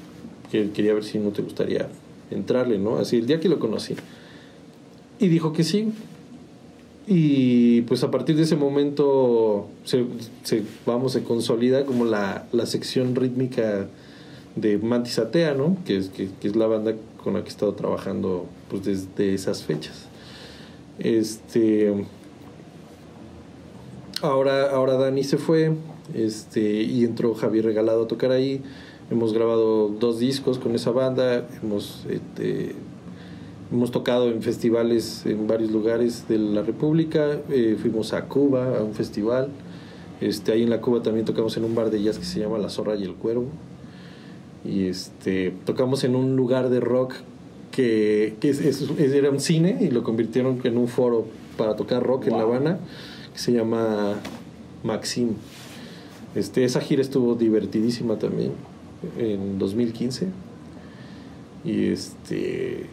que- quería ver si no te gustaría entrarle, ¿no? Así el día que lo conocí. Y dijo que sí. Y pues a partir de ese momento se, vamos, se consolida como la, la sección rítmica de Mantis Atea, ¿no? Que es, que es la banda con la que he estado trabajando pues desde esas fechas. Este ahora, ahora Dani se fue, este, y entró Javier Regalado a tocar ahí. Hemos grabado dos discos con esa banda, hemos este, hemos tocado en festivales en varios lugares de la República, eh, fuimos a Cuba a un festival. Este, ahí en la Cuba también tocamos en un bar de jazz que se llama La Zorra y el Cuervo. Y este, tocamos en un lugar de rock que, que es- es- es- era un cine y lo convirtieron en un foro para tocar rock en La Habana que se llama Maxim. Este, esa gira estuvo divertidísima también en 2015. Y este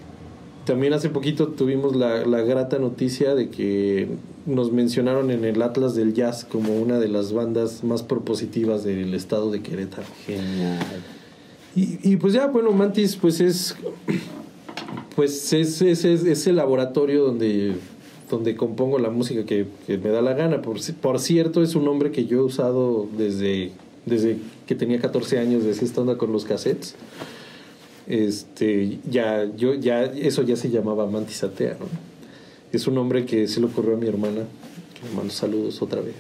también hace poquito tuvimos la, la grata noticia de que nos mencionaron en el Atlas del Jazz como una de las bandas más propositivas del estado de Querétaro. Genial. Y, y pues ya, bueno, Mantis pues es pues es, es, es- es el laboratorio donde, donde compongo la música que, que me da la gana. Por, por cierto, es un nombre que yo he usado desde, desde que tenía 14 años, desde esta onda con los cassettes. Este, ya, yo, ya, eso ya se llamaba Mantis Atea, ¿no? Es un nombre que se le ocurrió a mi hermana, que le mando saludos otra vez.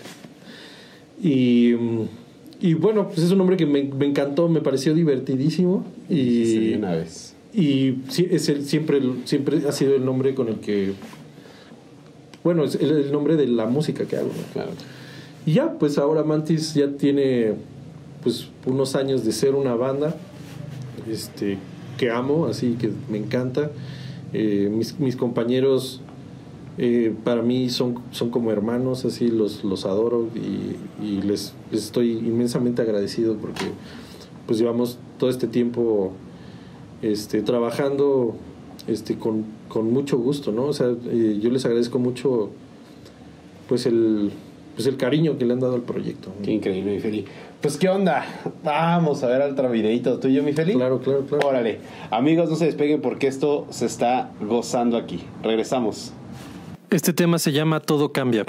Y, y bueno, pues es un nombre que me, me encantó, me pareció divertidísimo. Y, de una vez. y sí, es el, siempre, siempre ha sido el nombre con el que. Bueno, es el, el nombre de la música que hago. ¿no? Claro. Y ya, pues ahora Mantis ya tiene pues unos años de ser una banda este, que amo, así que me encanta. Eh, mis, mis compañeros eh, para mí son, son como hermanos, así los, los adoro y, les, estoy inmensamente agradecido porque pues llevamos todo este tiempo este, trabajando este, con, con mucho gusto, ¿no? O sea, eh, yo les agradezco mucho pues el, pues el cariño que le han dado al proyecto. Qué increíble, Feli. Pues, ¿qué onda? Vamos a ver otro videito tuyo, mi Feli. Claro, claro, claro. Órale. Amigos, no se despeguen porque esto se está gozando aquí. Regresamos. Este tema se llama Todo cambia.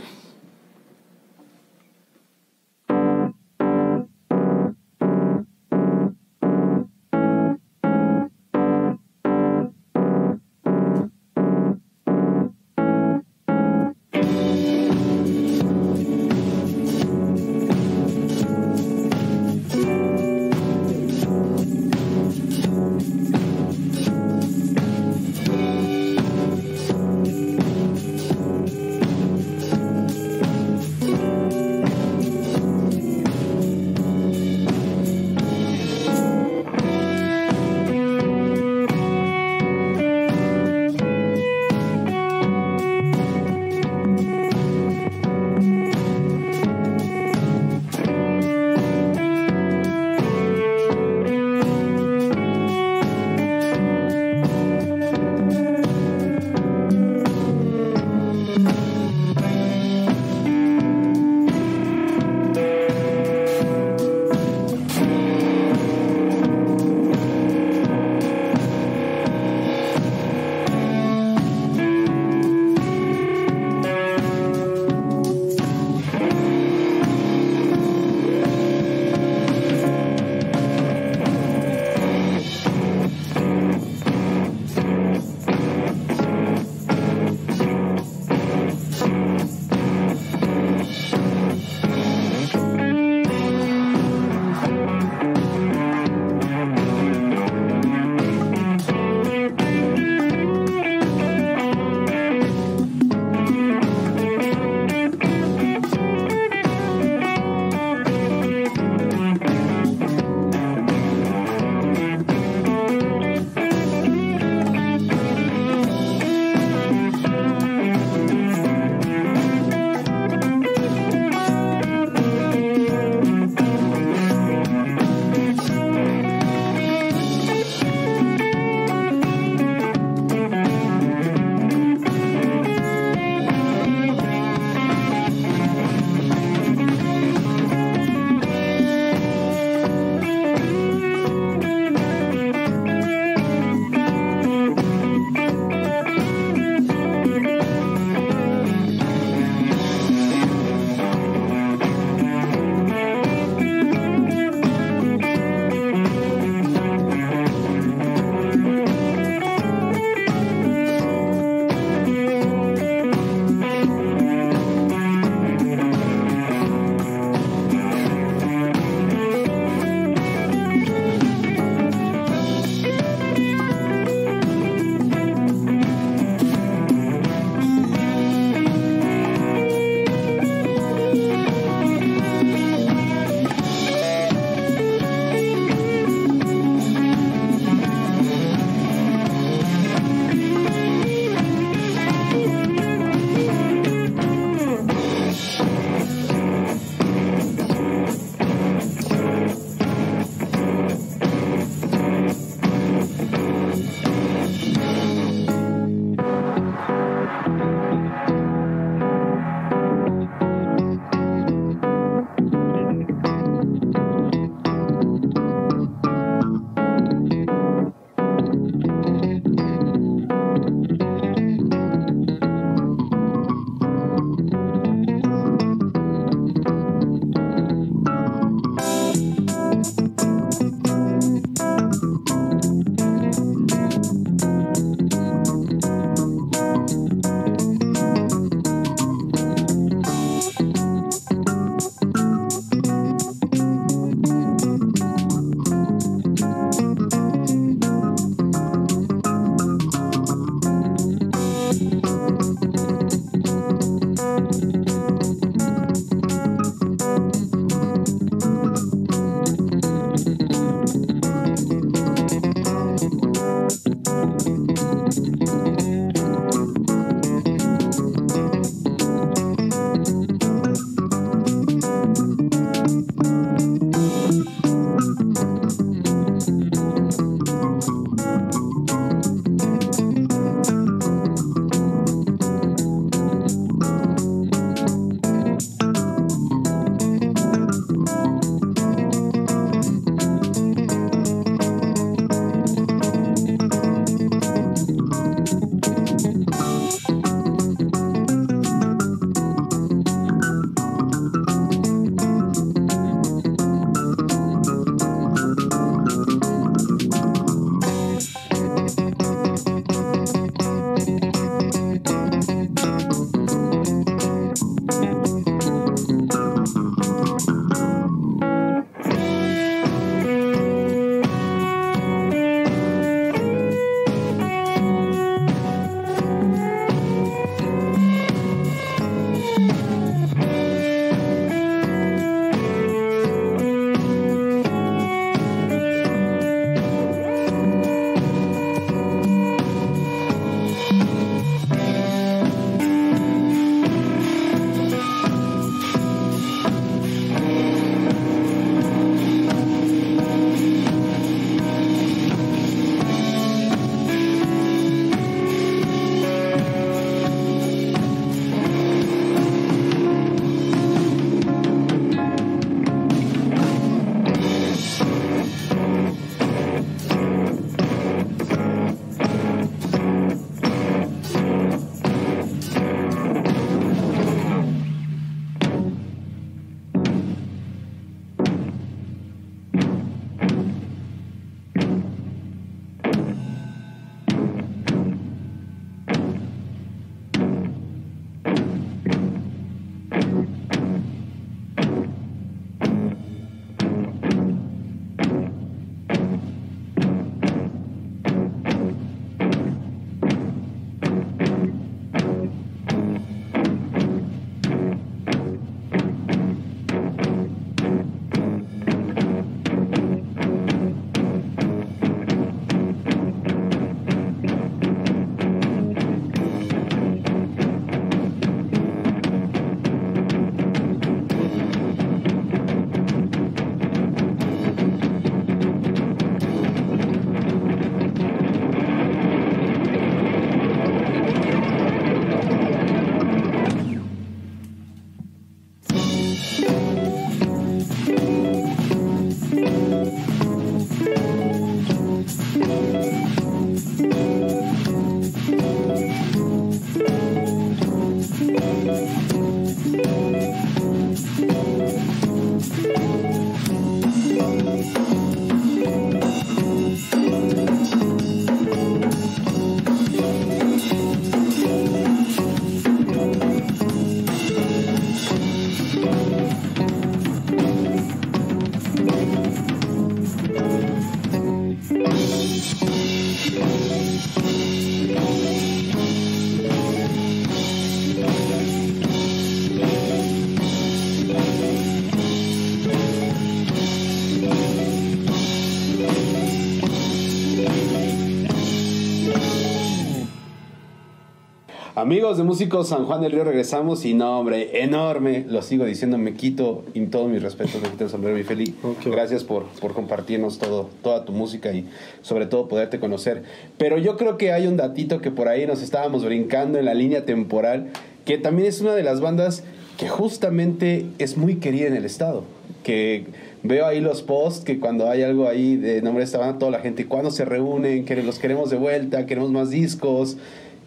Amigos de Músicos San Juan del Río, regresamos y no, hombre, enorme, lo sigo diciendo, me quito, y todos mis respetos, me quito el sombrero, mi Feli. Gracias por, por compartirnos todo, toda tu música y sobre todo poderte conocer. Pero yo creo que hay un datito que por ahí nos estábamos brincando en la línea temporal, que también es una de las bandas que justamente es muy querida en el estado. Que veo ahí los posts, que cuando hay algo ahí de nombre de esta banda, toda la gente, cuando se reúnen, que los queremos de vuelta, queremos más discos,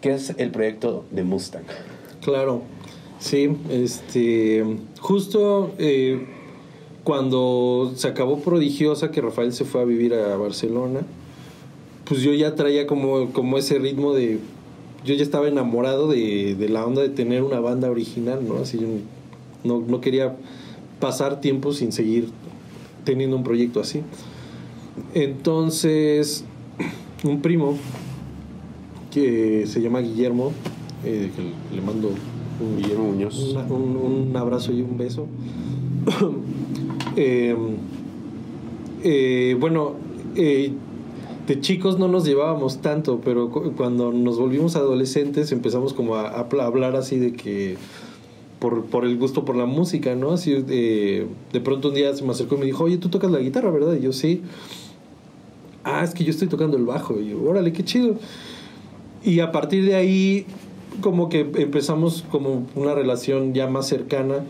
que es el proyecto de Mustang. Claro, sí, este, justo eh, cuando se acabó Prodigiosa, que Rafael se fue a vivir a Barcelona, pues yo ya traía como, como ese ritmo de, yo ya estaba enamorado de, de la onda de tener una banda original, ¿no? Así, yo no, no quería pasar tiempo sin seguir teniendo un proyecto así. Entonces, un primo que se llama Guillermo, eh, que le mando un, Guillermo Muñoz. una- un, un abrazo y un beso. Eh, eh, bueno, eh, de chicos no nos llevábamos tanto, pero cu- cuando nos volvimos adolescentes empezamos como a, hablar así de que por, por el gusto por la música, ¿no? Así de, de pronto un día se me acercó y me dijo, oye, tú tocas la guitarra, ¿verdad? Y yo sí. Ah, es que yo estoy tocando el bajo. Y yo, órale, qué chido. Y a partir de ahí, como que empezamos como una relación ya más cercana.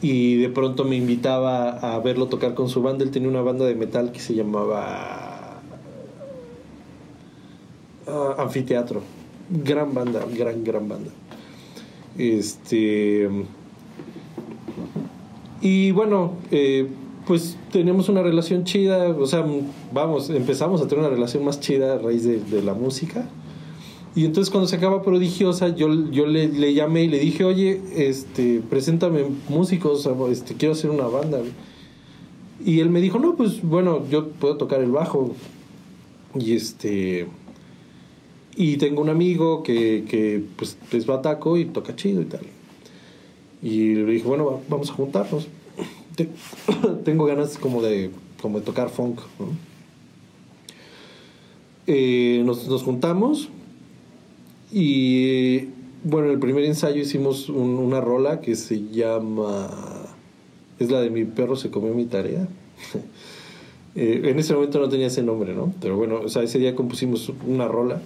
Y de pronto me invitaba a verlo tocar con su banda. Él tenía una banda de metal que se llamaba ah, Anfiteatro. Gran banda, gran, gran banda. Este. Y bueno, eh, pues tenemos una relación chida, o sea, vamos, empezamos a tener una relación más chida a raíz de, de la música. Y entonces cuando se acaba Prodigiosa, yo, yo le, llamé y le dije, oye, este, preséntame músicos, este, quiero hacer una banda. Y él me dijo, no, pues bueno, yo puedo tocar el bajo. Y este... Y tengo un amigo que, que pues, es bataco y toca chido y tal. Y le dije, bueno, va- vamos a juntarnos. Te- Tengo ganas como de, como de tocar funk. Eh, nos, nos juntamos y bueno, en el primer ensayo hicimos un- una rola que se llama... Es la de mi perro se comió mi tarea. Eh, en ese momento no tenía ese nombre, ¿no? Pero bueno, o sea, ese día compusimos una rola.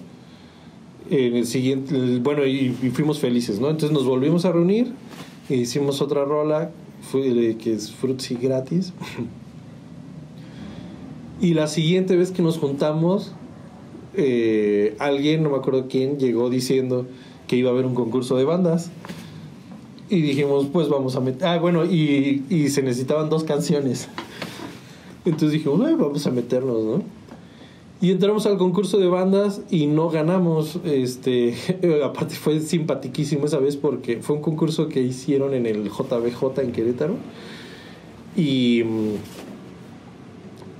En el siguiente, bueno, y, fuimos felices, ¿no? Entonces nos volvimos a reunir e hicimos otra rola que es Fruitsy gratis. y la siguiente vez que nos juntamos, eh, alguien, no me acuerdo quién, llegó diciendo que iba a haber un concurso de bandas. Y dijimos, pues vamos a meter. Ah, bueno, y, se necesitaban dos canciones. Entonces dijimos, "Ay, vamos a meternos, ¿no? Y entramos al concurso de bandas y no ganamos. Este, aparte fue simpatiquísimo esa vez porque fue un concurso que hicieron en el JBJ en Querétaro. Y mm,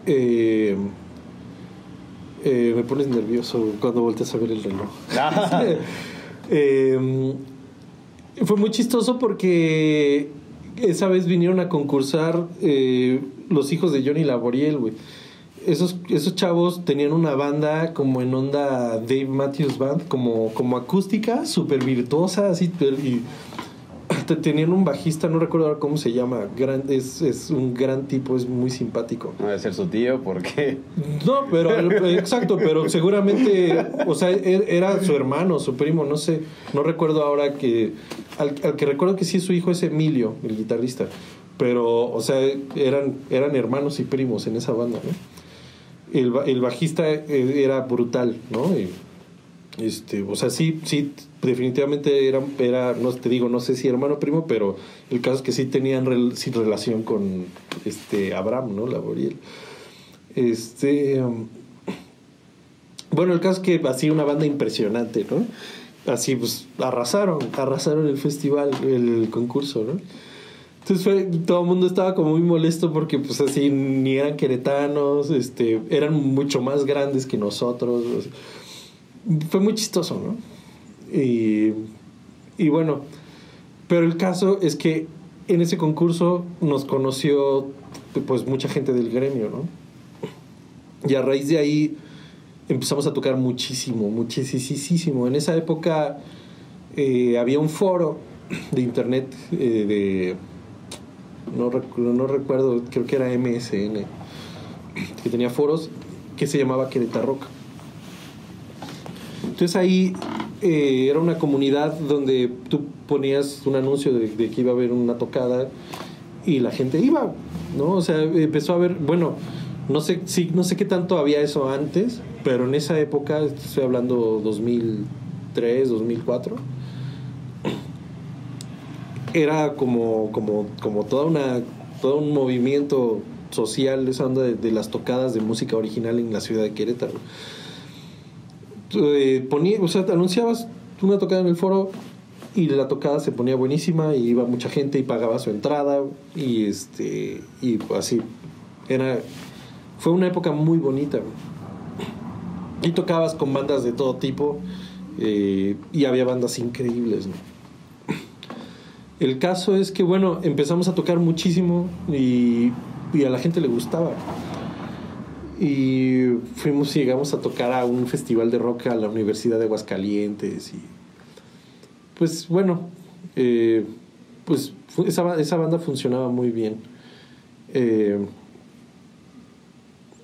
eh, eh, me pones nervioso cuando volteas a ver el reloj. Eh, fue muy chistoso porque esa vez vinieron a concursar eh, los hijos de Johnny Laboriel, güey. Esos, esos chavos tenían una banda como en onda Dave Matthews Band, como, como acústica, súper virtuosa, así, y tenían un bajista, no recuerdo ahora cómo se llama, gran, es, es un gran tipo, es muy simpático. No debe ser su tío porque... No, pero exacto, pero seguramente, o sea, e- era su hermano, su primo, no sé, no recuerdo ahora que, al, al que recuerdo que sí su hijo es Emilio, el guitarrista, pero, o sea, eran, eran hermanos y primos en esa banda, ¿no? El, el bajista eh, era brutal, ¿no? Y, este, o sea, sí, sí, definitivamente era, era, no te digo, no sé si hermano primo, pero el caso es que sí tenían sí relación con este Abraham, ¿no? Laboriel. Este. um, bueno, el caso es que así una banda impresionante, ¿no? Así pues arrasaron, arrasaron el festival, el concurso, ¿no? Entonces fue, todo el mundo estaba como muy molesto porque pues así ni eran queretanos, este, eran mucho más grandes que nosotros. Fue muy chistoso, ¿no? Y, bueno, pero el caso es que en ese concurso nos conoció pues mucha gente del gremio, ¿no? Y a raíz de ahí empezamos a tocar muchísimo, muchísimo. En esa época eh, había un foro de internet eh, de... No recuerdo, creo que era MSN, que tenía foros que se llamaba Querétaro Rock. Entonces ahí eh, era una comunidad donde tú ponías un anuncio de, que iba a haber una tocada y la gente iba, ¿no? O sea, empezó a haber, bueno, no sé, sí, no sé qué tanto había eso antes, pero en esa época, estoy hablando 2003, 2004, era como, como, como toda una, todo un movimiento social, esa onda de las tocadas de música original en la ciudad de Querétaro. Eh, ponía, anunciabas una tocada en el foro y la tocada se ponía buenísima y iba mucha gente y pagaba su entrada y este y así. Era fue una época muy bonita y tocabas con bandas de todo tipo eh, y había bandas increíbles el caso es que bueno empezamos a tocar muchísimo y, y a la gente le gustaba y fuimos y llegamos a tocar a un festival de rock a la Universidad de Aguascalientes y pues bueno eh, pues esa, esa banda funcionaba muy bien. Eh,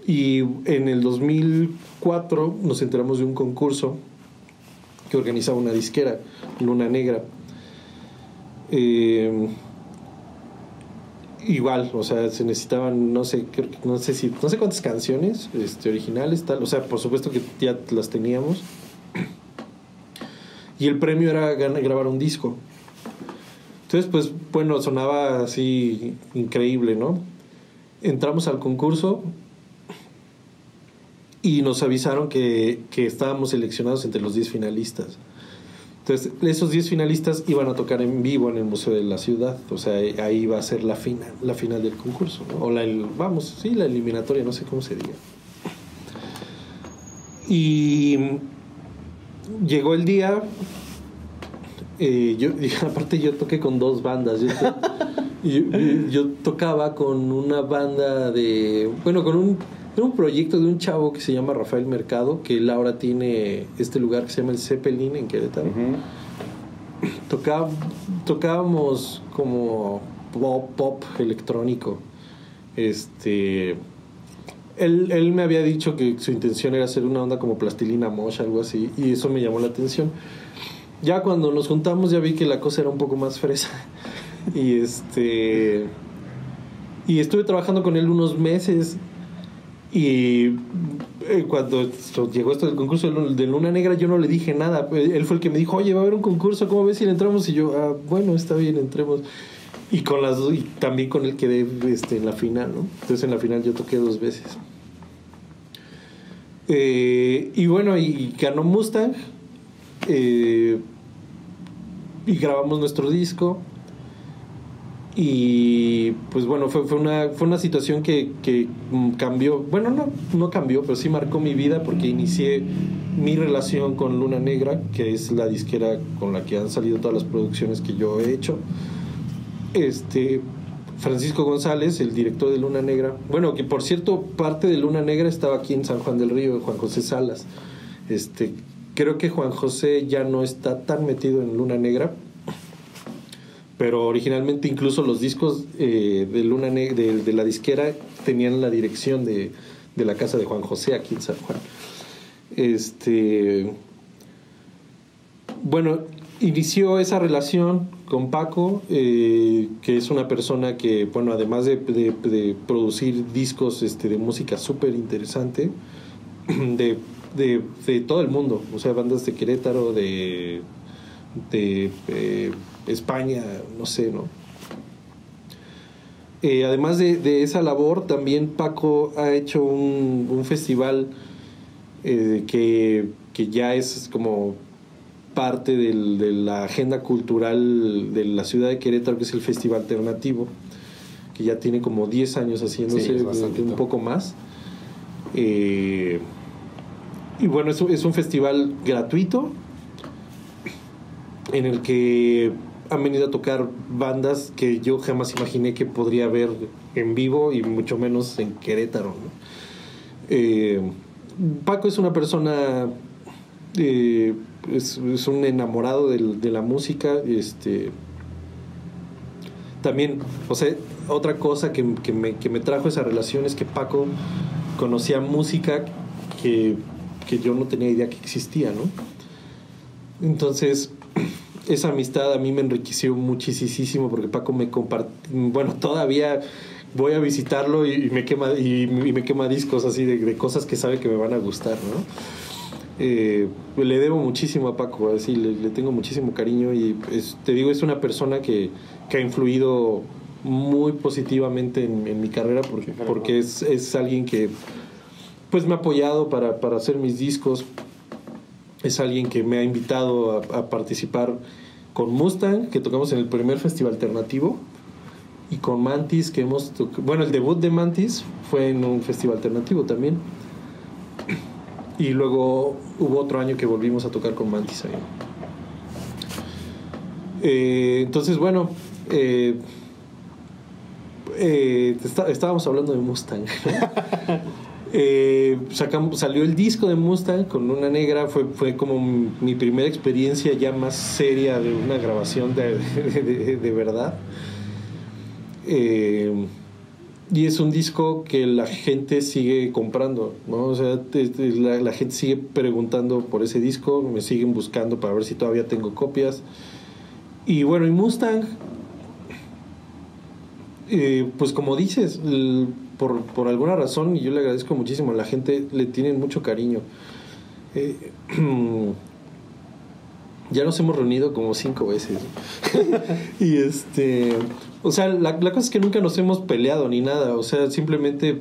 y en el 2004 nos enteramos de un concurso que organizaba una disquera Luna Negra. Eh, igual, o sea, se necesitaban, no sé, no sé si, no sé cuántas canciones este, originales, tal, o sea, por supuesto que ya las teníamos. Y el premio era grabar un disco. Entonces, pues, bueno, sonaba así increíble, ¿no? Entramos al concurso y nos avisaron que, que estábamos seleccionados entre los 10 finalistas. Entonces, esos 10 finalistas iban a tocar en vivo en el Museo de la Ciudad. O sea, ahí va a ser la final, la final del concurso. O la, el- vamos, sí, la eliminatoria, no sé cómo se diga. Y llegó el día. eh, yo, aparte, yo toqué con dos bandas. Yo- yo tocaba con una banda de. Bueno, con un, era un proyecto de un chavo que se llama Rafael Mercado, que él ahora tiene este lugar que se llama el Zeppelin en Querétaro. Tocá- tocábamos como pop, pop electrónico. Este. Él, él me había dicho que su intención era hacer una onda como plastilina mosh, algo así, y eso me llamó la atención. Ya cuando nos juntamos ya vi que la cosa era un poco más fresa. Y este. Y estuve trabajando con él unos meses. Y eh, cuando llegó esto del concurso de Lu- de Luna Negra, yo no le dije nada. Él fue el que me dijo, oye, va a haber un concurso, ¿cómo ves si le entramos? Y yo, ah, bueno, está bien, entremos. Y con las y también con él quedé este, en la final, ¿no? Entonces en la final yo toqué dos veces. Eh, y bueno, y ganó Mustang. eh, y grabamos nuestro disco. Y pues bueno, fue, una, fue una situación que, que mm, cambió, bueno, no, no cambió, pero sí marcó mi vida porque inicié mi relación con Luna Negra, que es la disquera con la que han salido todas las producciones que yo he hecho. Este, Francisco González, el director de Luna Negra, bueno, que por cierto, parte de Luna Negra estaba aquí en San Juan del Río, Juan José Salas. Este, creo que Juan José ya no está tan metido en Luna Negra, pero originalmente incluso los discos eh, de la disquera tenían la dirección de, la casa de Juan José aquí en San Juan. Este bueno, inició esa relación con Paco, eh, que es una persona que, bueno, además de, producir discos este, de música súper interesante, de todo el mundo, o sea, bandas de Querétaro, de, de eh, España, no sé, ¿no? Eh, además de, de esa labor, también Paco ha hecho un, un festival eh, que, que ya es como parte del- de la agenda cultural de la ciudad de Querétaro, que es el Festival Alternativo, que ya tiene como 10 años haciéndose, Sí, un poco más. Eh, y bueno, es un festival gratuito en el que han venido a tocar bandas que yo jamás imaginé que podría ver en vivo y mucho menos en Querétaro. Eh, Paco es una persona, eh, es, un enamorado de la música, este, también, o sea, otra cosa que, que me trajo esa relación es que Paco conocía música que, que yo no tenía idea que existía, ¿no? Entonces, esa amistad a mí me enriqueció muchísimo porque Paco me compartió, bueno, todavía voy a visitarlo y, y me quema y, y me quema discos así de, de cosas que sabe que me van a gustar, ¿no? Eh, le debo muchísimo a Paco, así le, le tengo muchísimo cariño y es- te digo, es una persona que, que ha influido muy positivamente en, en mi carrera porque, porque es, es alguien que pues me ha apoyado para, para hacer mis discos, es alguien que me ha invitado a, participar con Mustang, que tocamos en el primer festival alternativo, y con Mantis, que hemos. Bueno, el debut de Mantis fue en un festival alternativo también. Y luego hubo otro año que volvimos a tocar con Mantis ahí. Eh, entonces, bueno, eh, eh, está- estábamos hablando de Mustang. Eh, sacamos, salió el disco de Mustang con una negra, fue, fue como mi primera experiencia ya más seria de una grabación de, de- verdad. Eh, y es un disco que la gente sigue comprando, ¿no? La, gente sigue preguntando por ese disco, me siguen buscando para ver si todavía tengo copias. Y bueno, y Mustang, eh, pues como dices, por, por alguna razón, y yo le agradezco muchísimo, la gente le tienen mucho cariño. Eh, ya nos hemos reunido como cinco veces. y este, o sea, la, la cosa es que nunca nos hemos peleado ni nada, o sea, simplemente,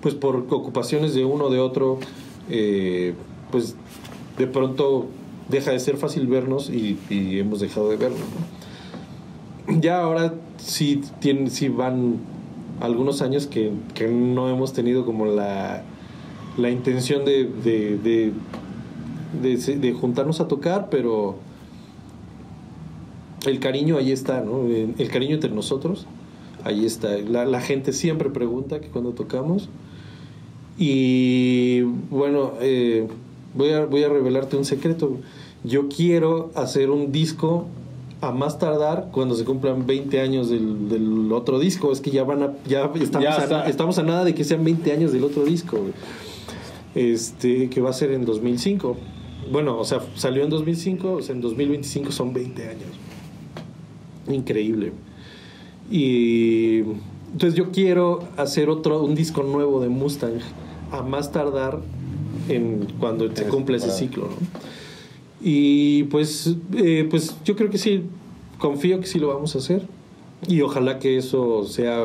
pues por ocupaciones de uno o de otro, eh, pues de pronto deja de ser fácil vernos y, hemos dejado de vernos. ¿no? Ya ahora sí, tienen, sí van algunos años que, no hemos tenido como la, la intención de, de, de, juntarnos a tocar, pero el cariño ahí está, ¿no? El, cariño entre nosotros, ahí está. La, la gente siempre pregunta que cuando tocamos. Y bueno, eh, voy, a, voy a revelarte un secreto. Yo quiero hacer un disco a más tardar cuando se cumplan 20 años del, del otro disco. Es que ya van a, ya estamos, Ya a, estamos a nada de que sean 20 años del otro disco. güey. Este, que va a ser en 2005. Bueno, o sea, salió en 2005, o sea, en 2025 son 20 años. Increíble. Y entonces yo quiero hacer otro, un disco nuevo de Mustang a más tardar en cuando se cumple ese ciclo, ¿no? Y pues, eh, pues yo creo que sí, confío que sí lo vamos a hacer. Y ojalá que eso sea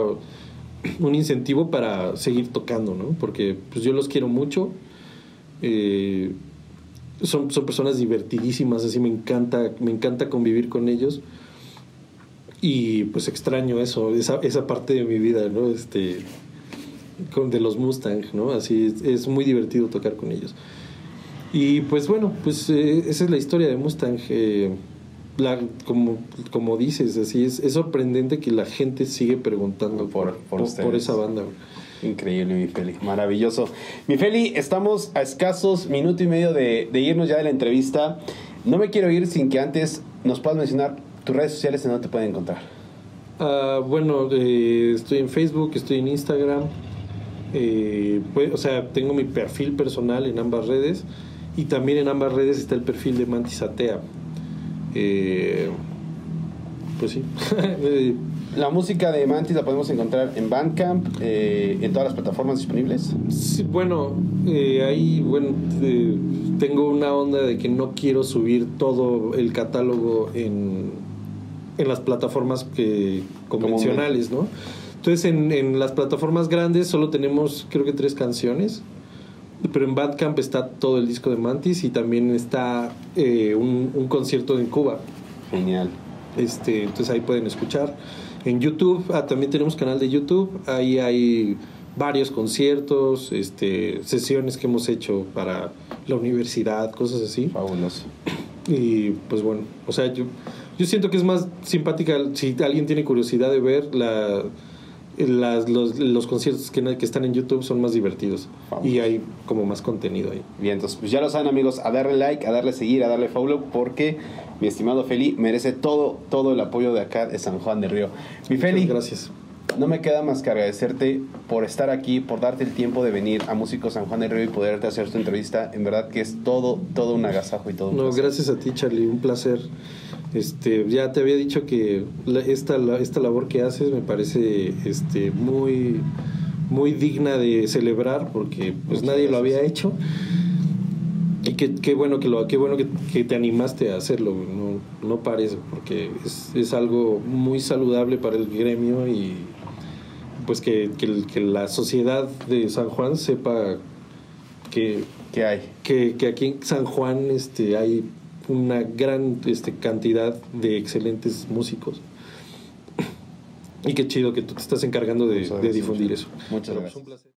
un incentivo para seguir tocando, ¿no? Porque pues yo los quiero mucho. Eh, son, son personas divertidísimas, así me encanta, me encanta convivir con ellos. Y pues extraño eso, esa, esa parte de mi vida, ¿no? Este, de los Mustang, ¿no? Así es, es muy divertido tocar con ellos. Y pues bueno, pues eh, esa es la historia de Mustang. eh, la, como, como dices, así es, es sorprendente que la gente sigue preguntando Por- por esa banda. Increíble, mi Feli. Maravilloso. Mi Feli, estamos a escasos minuto y medio de, de irnos ya de la entrevista. No me quiero ir sin que antes nos puedas mencionar tus redes sociales en donde te pueden encontrar. Ah, bueno, eh, estoy en Facebook, estoy en Instagram. eh, pues, o sea, tengo mi perfil personal en ambas redes. Y también en ambas redes está el perfil de Mantis Atea. Eh, pues sí. La música de Mantis la podemos encontrar en Bandcamp, eh, en todas las plataformas disponibles. Sí, bueno, eh, ahí bueno, eh, tengo una onda de que no quiero subir todo el catálogo en, en las plataformas que, convencionales, ¿no? Entonces en, en las plataformas grandes solo tenemos creo que tres canciones. Pero en Bandcamp está todo el disco de Mantis y también está eh, un, un concierto en Cuba. Genial. Este, entonces ahí pueden escuchar. En YouTube, ah, también tenemos canal de YouTube. Ahí hay varios conciertos, este, sesiones que hemos hecho para la universidad, cosas así. Fabuloso. Y pues bueno, o sea, yo, yo siento que es más simpática si alguien tiene curiosidad de ver la, las- los, los conciertos que, que están en YouTube son más divertidos Vamos. y hay como más contenido ahí. Bien, entonces pues ya lo saben amigos, a darle like, a darle seguir, a darle follow, porque mi estimado Feli merece todo, todo el apoyo de acá de San Juan del Río. Mi Feli, Muchas gracias. No me queda más que agradecerte por estar aquí, por darte el tiempo de venir a Músicos San Juan del Río y poderte hacer tu entrevista. En verdad que es todo, todo un agasajo y todo un No, placer. gracias a ti, Charlie, un placer. Este, ya te había dicho que la- esta, la- esta labor que haces me parece este, muy, muy digna de celebrar porque pues Muchas nadie lo había hecho. Y qué, qué bueno que lo, qué bueno que, que te animaste a hacerlo, no, no pares, porque es, es algo muy saludable para el gremio y pues que, que que la sociedad de San Juan sepa que ¿Qué hay? que, que aquí en San Juan este, hay una gran este, cantidad de excelentes músicos. Y qué chido que tú te estás encargando de, gracias, difundir eso. muchas Pero, pues, gracias. un placer.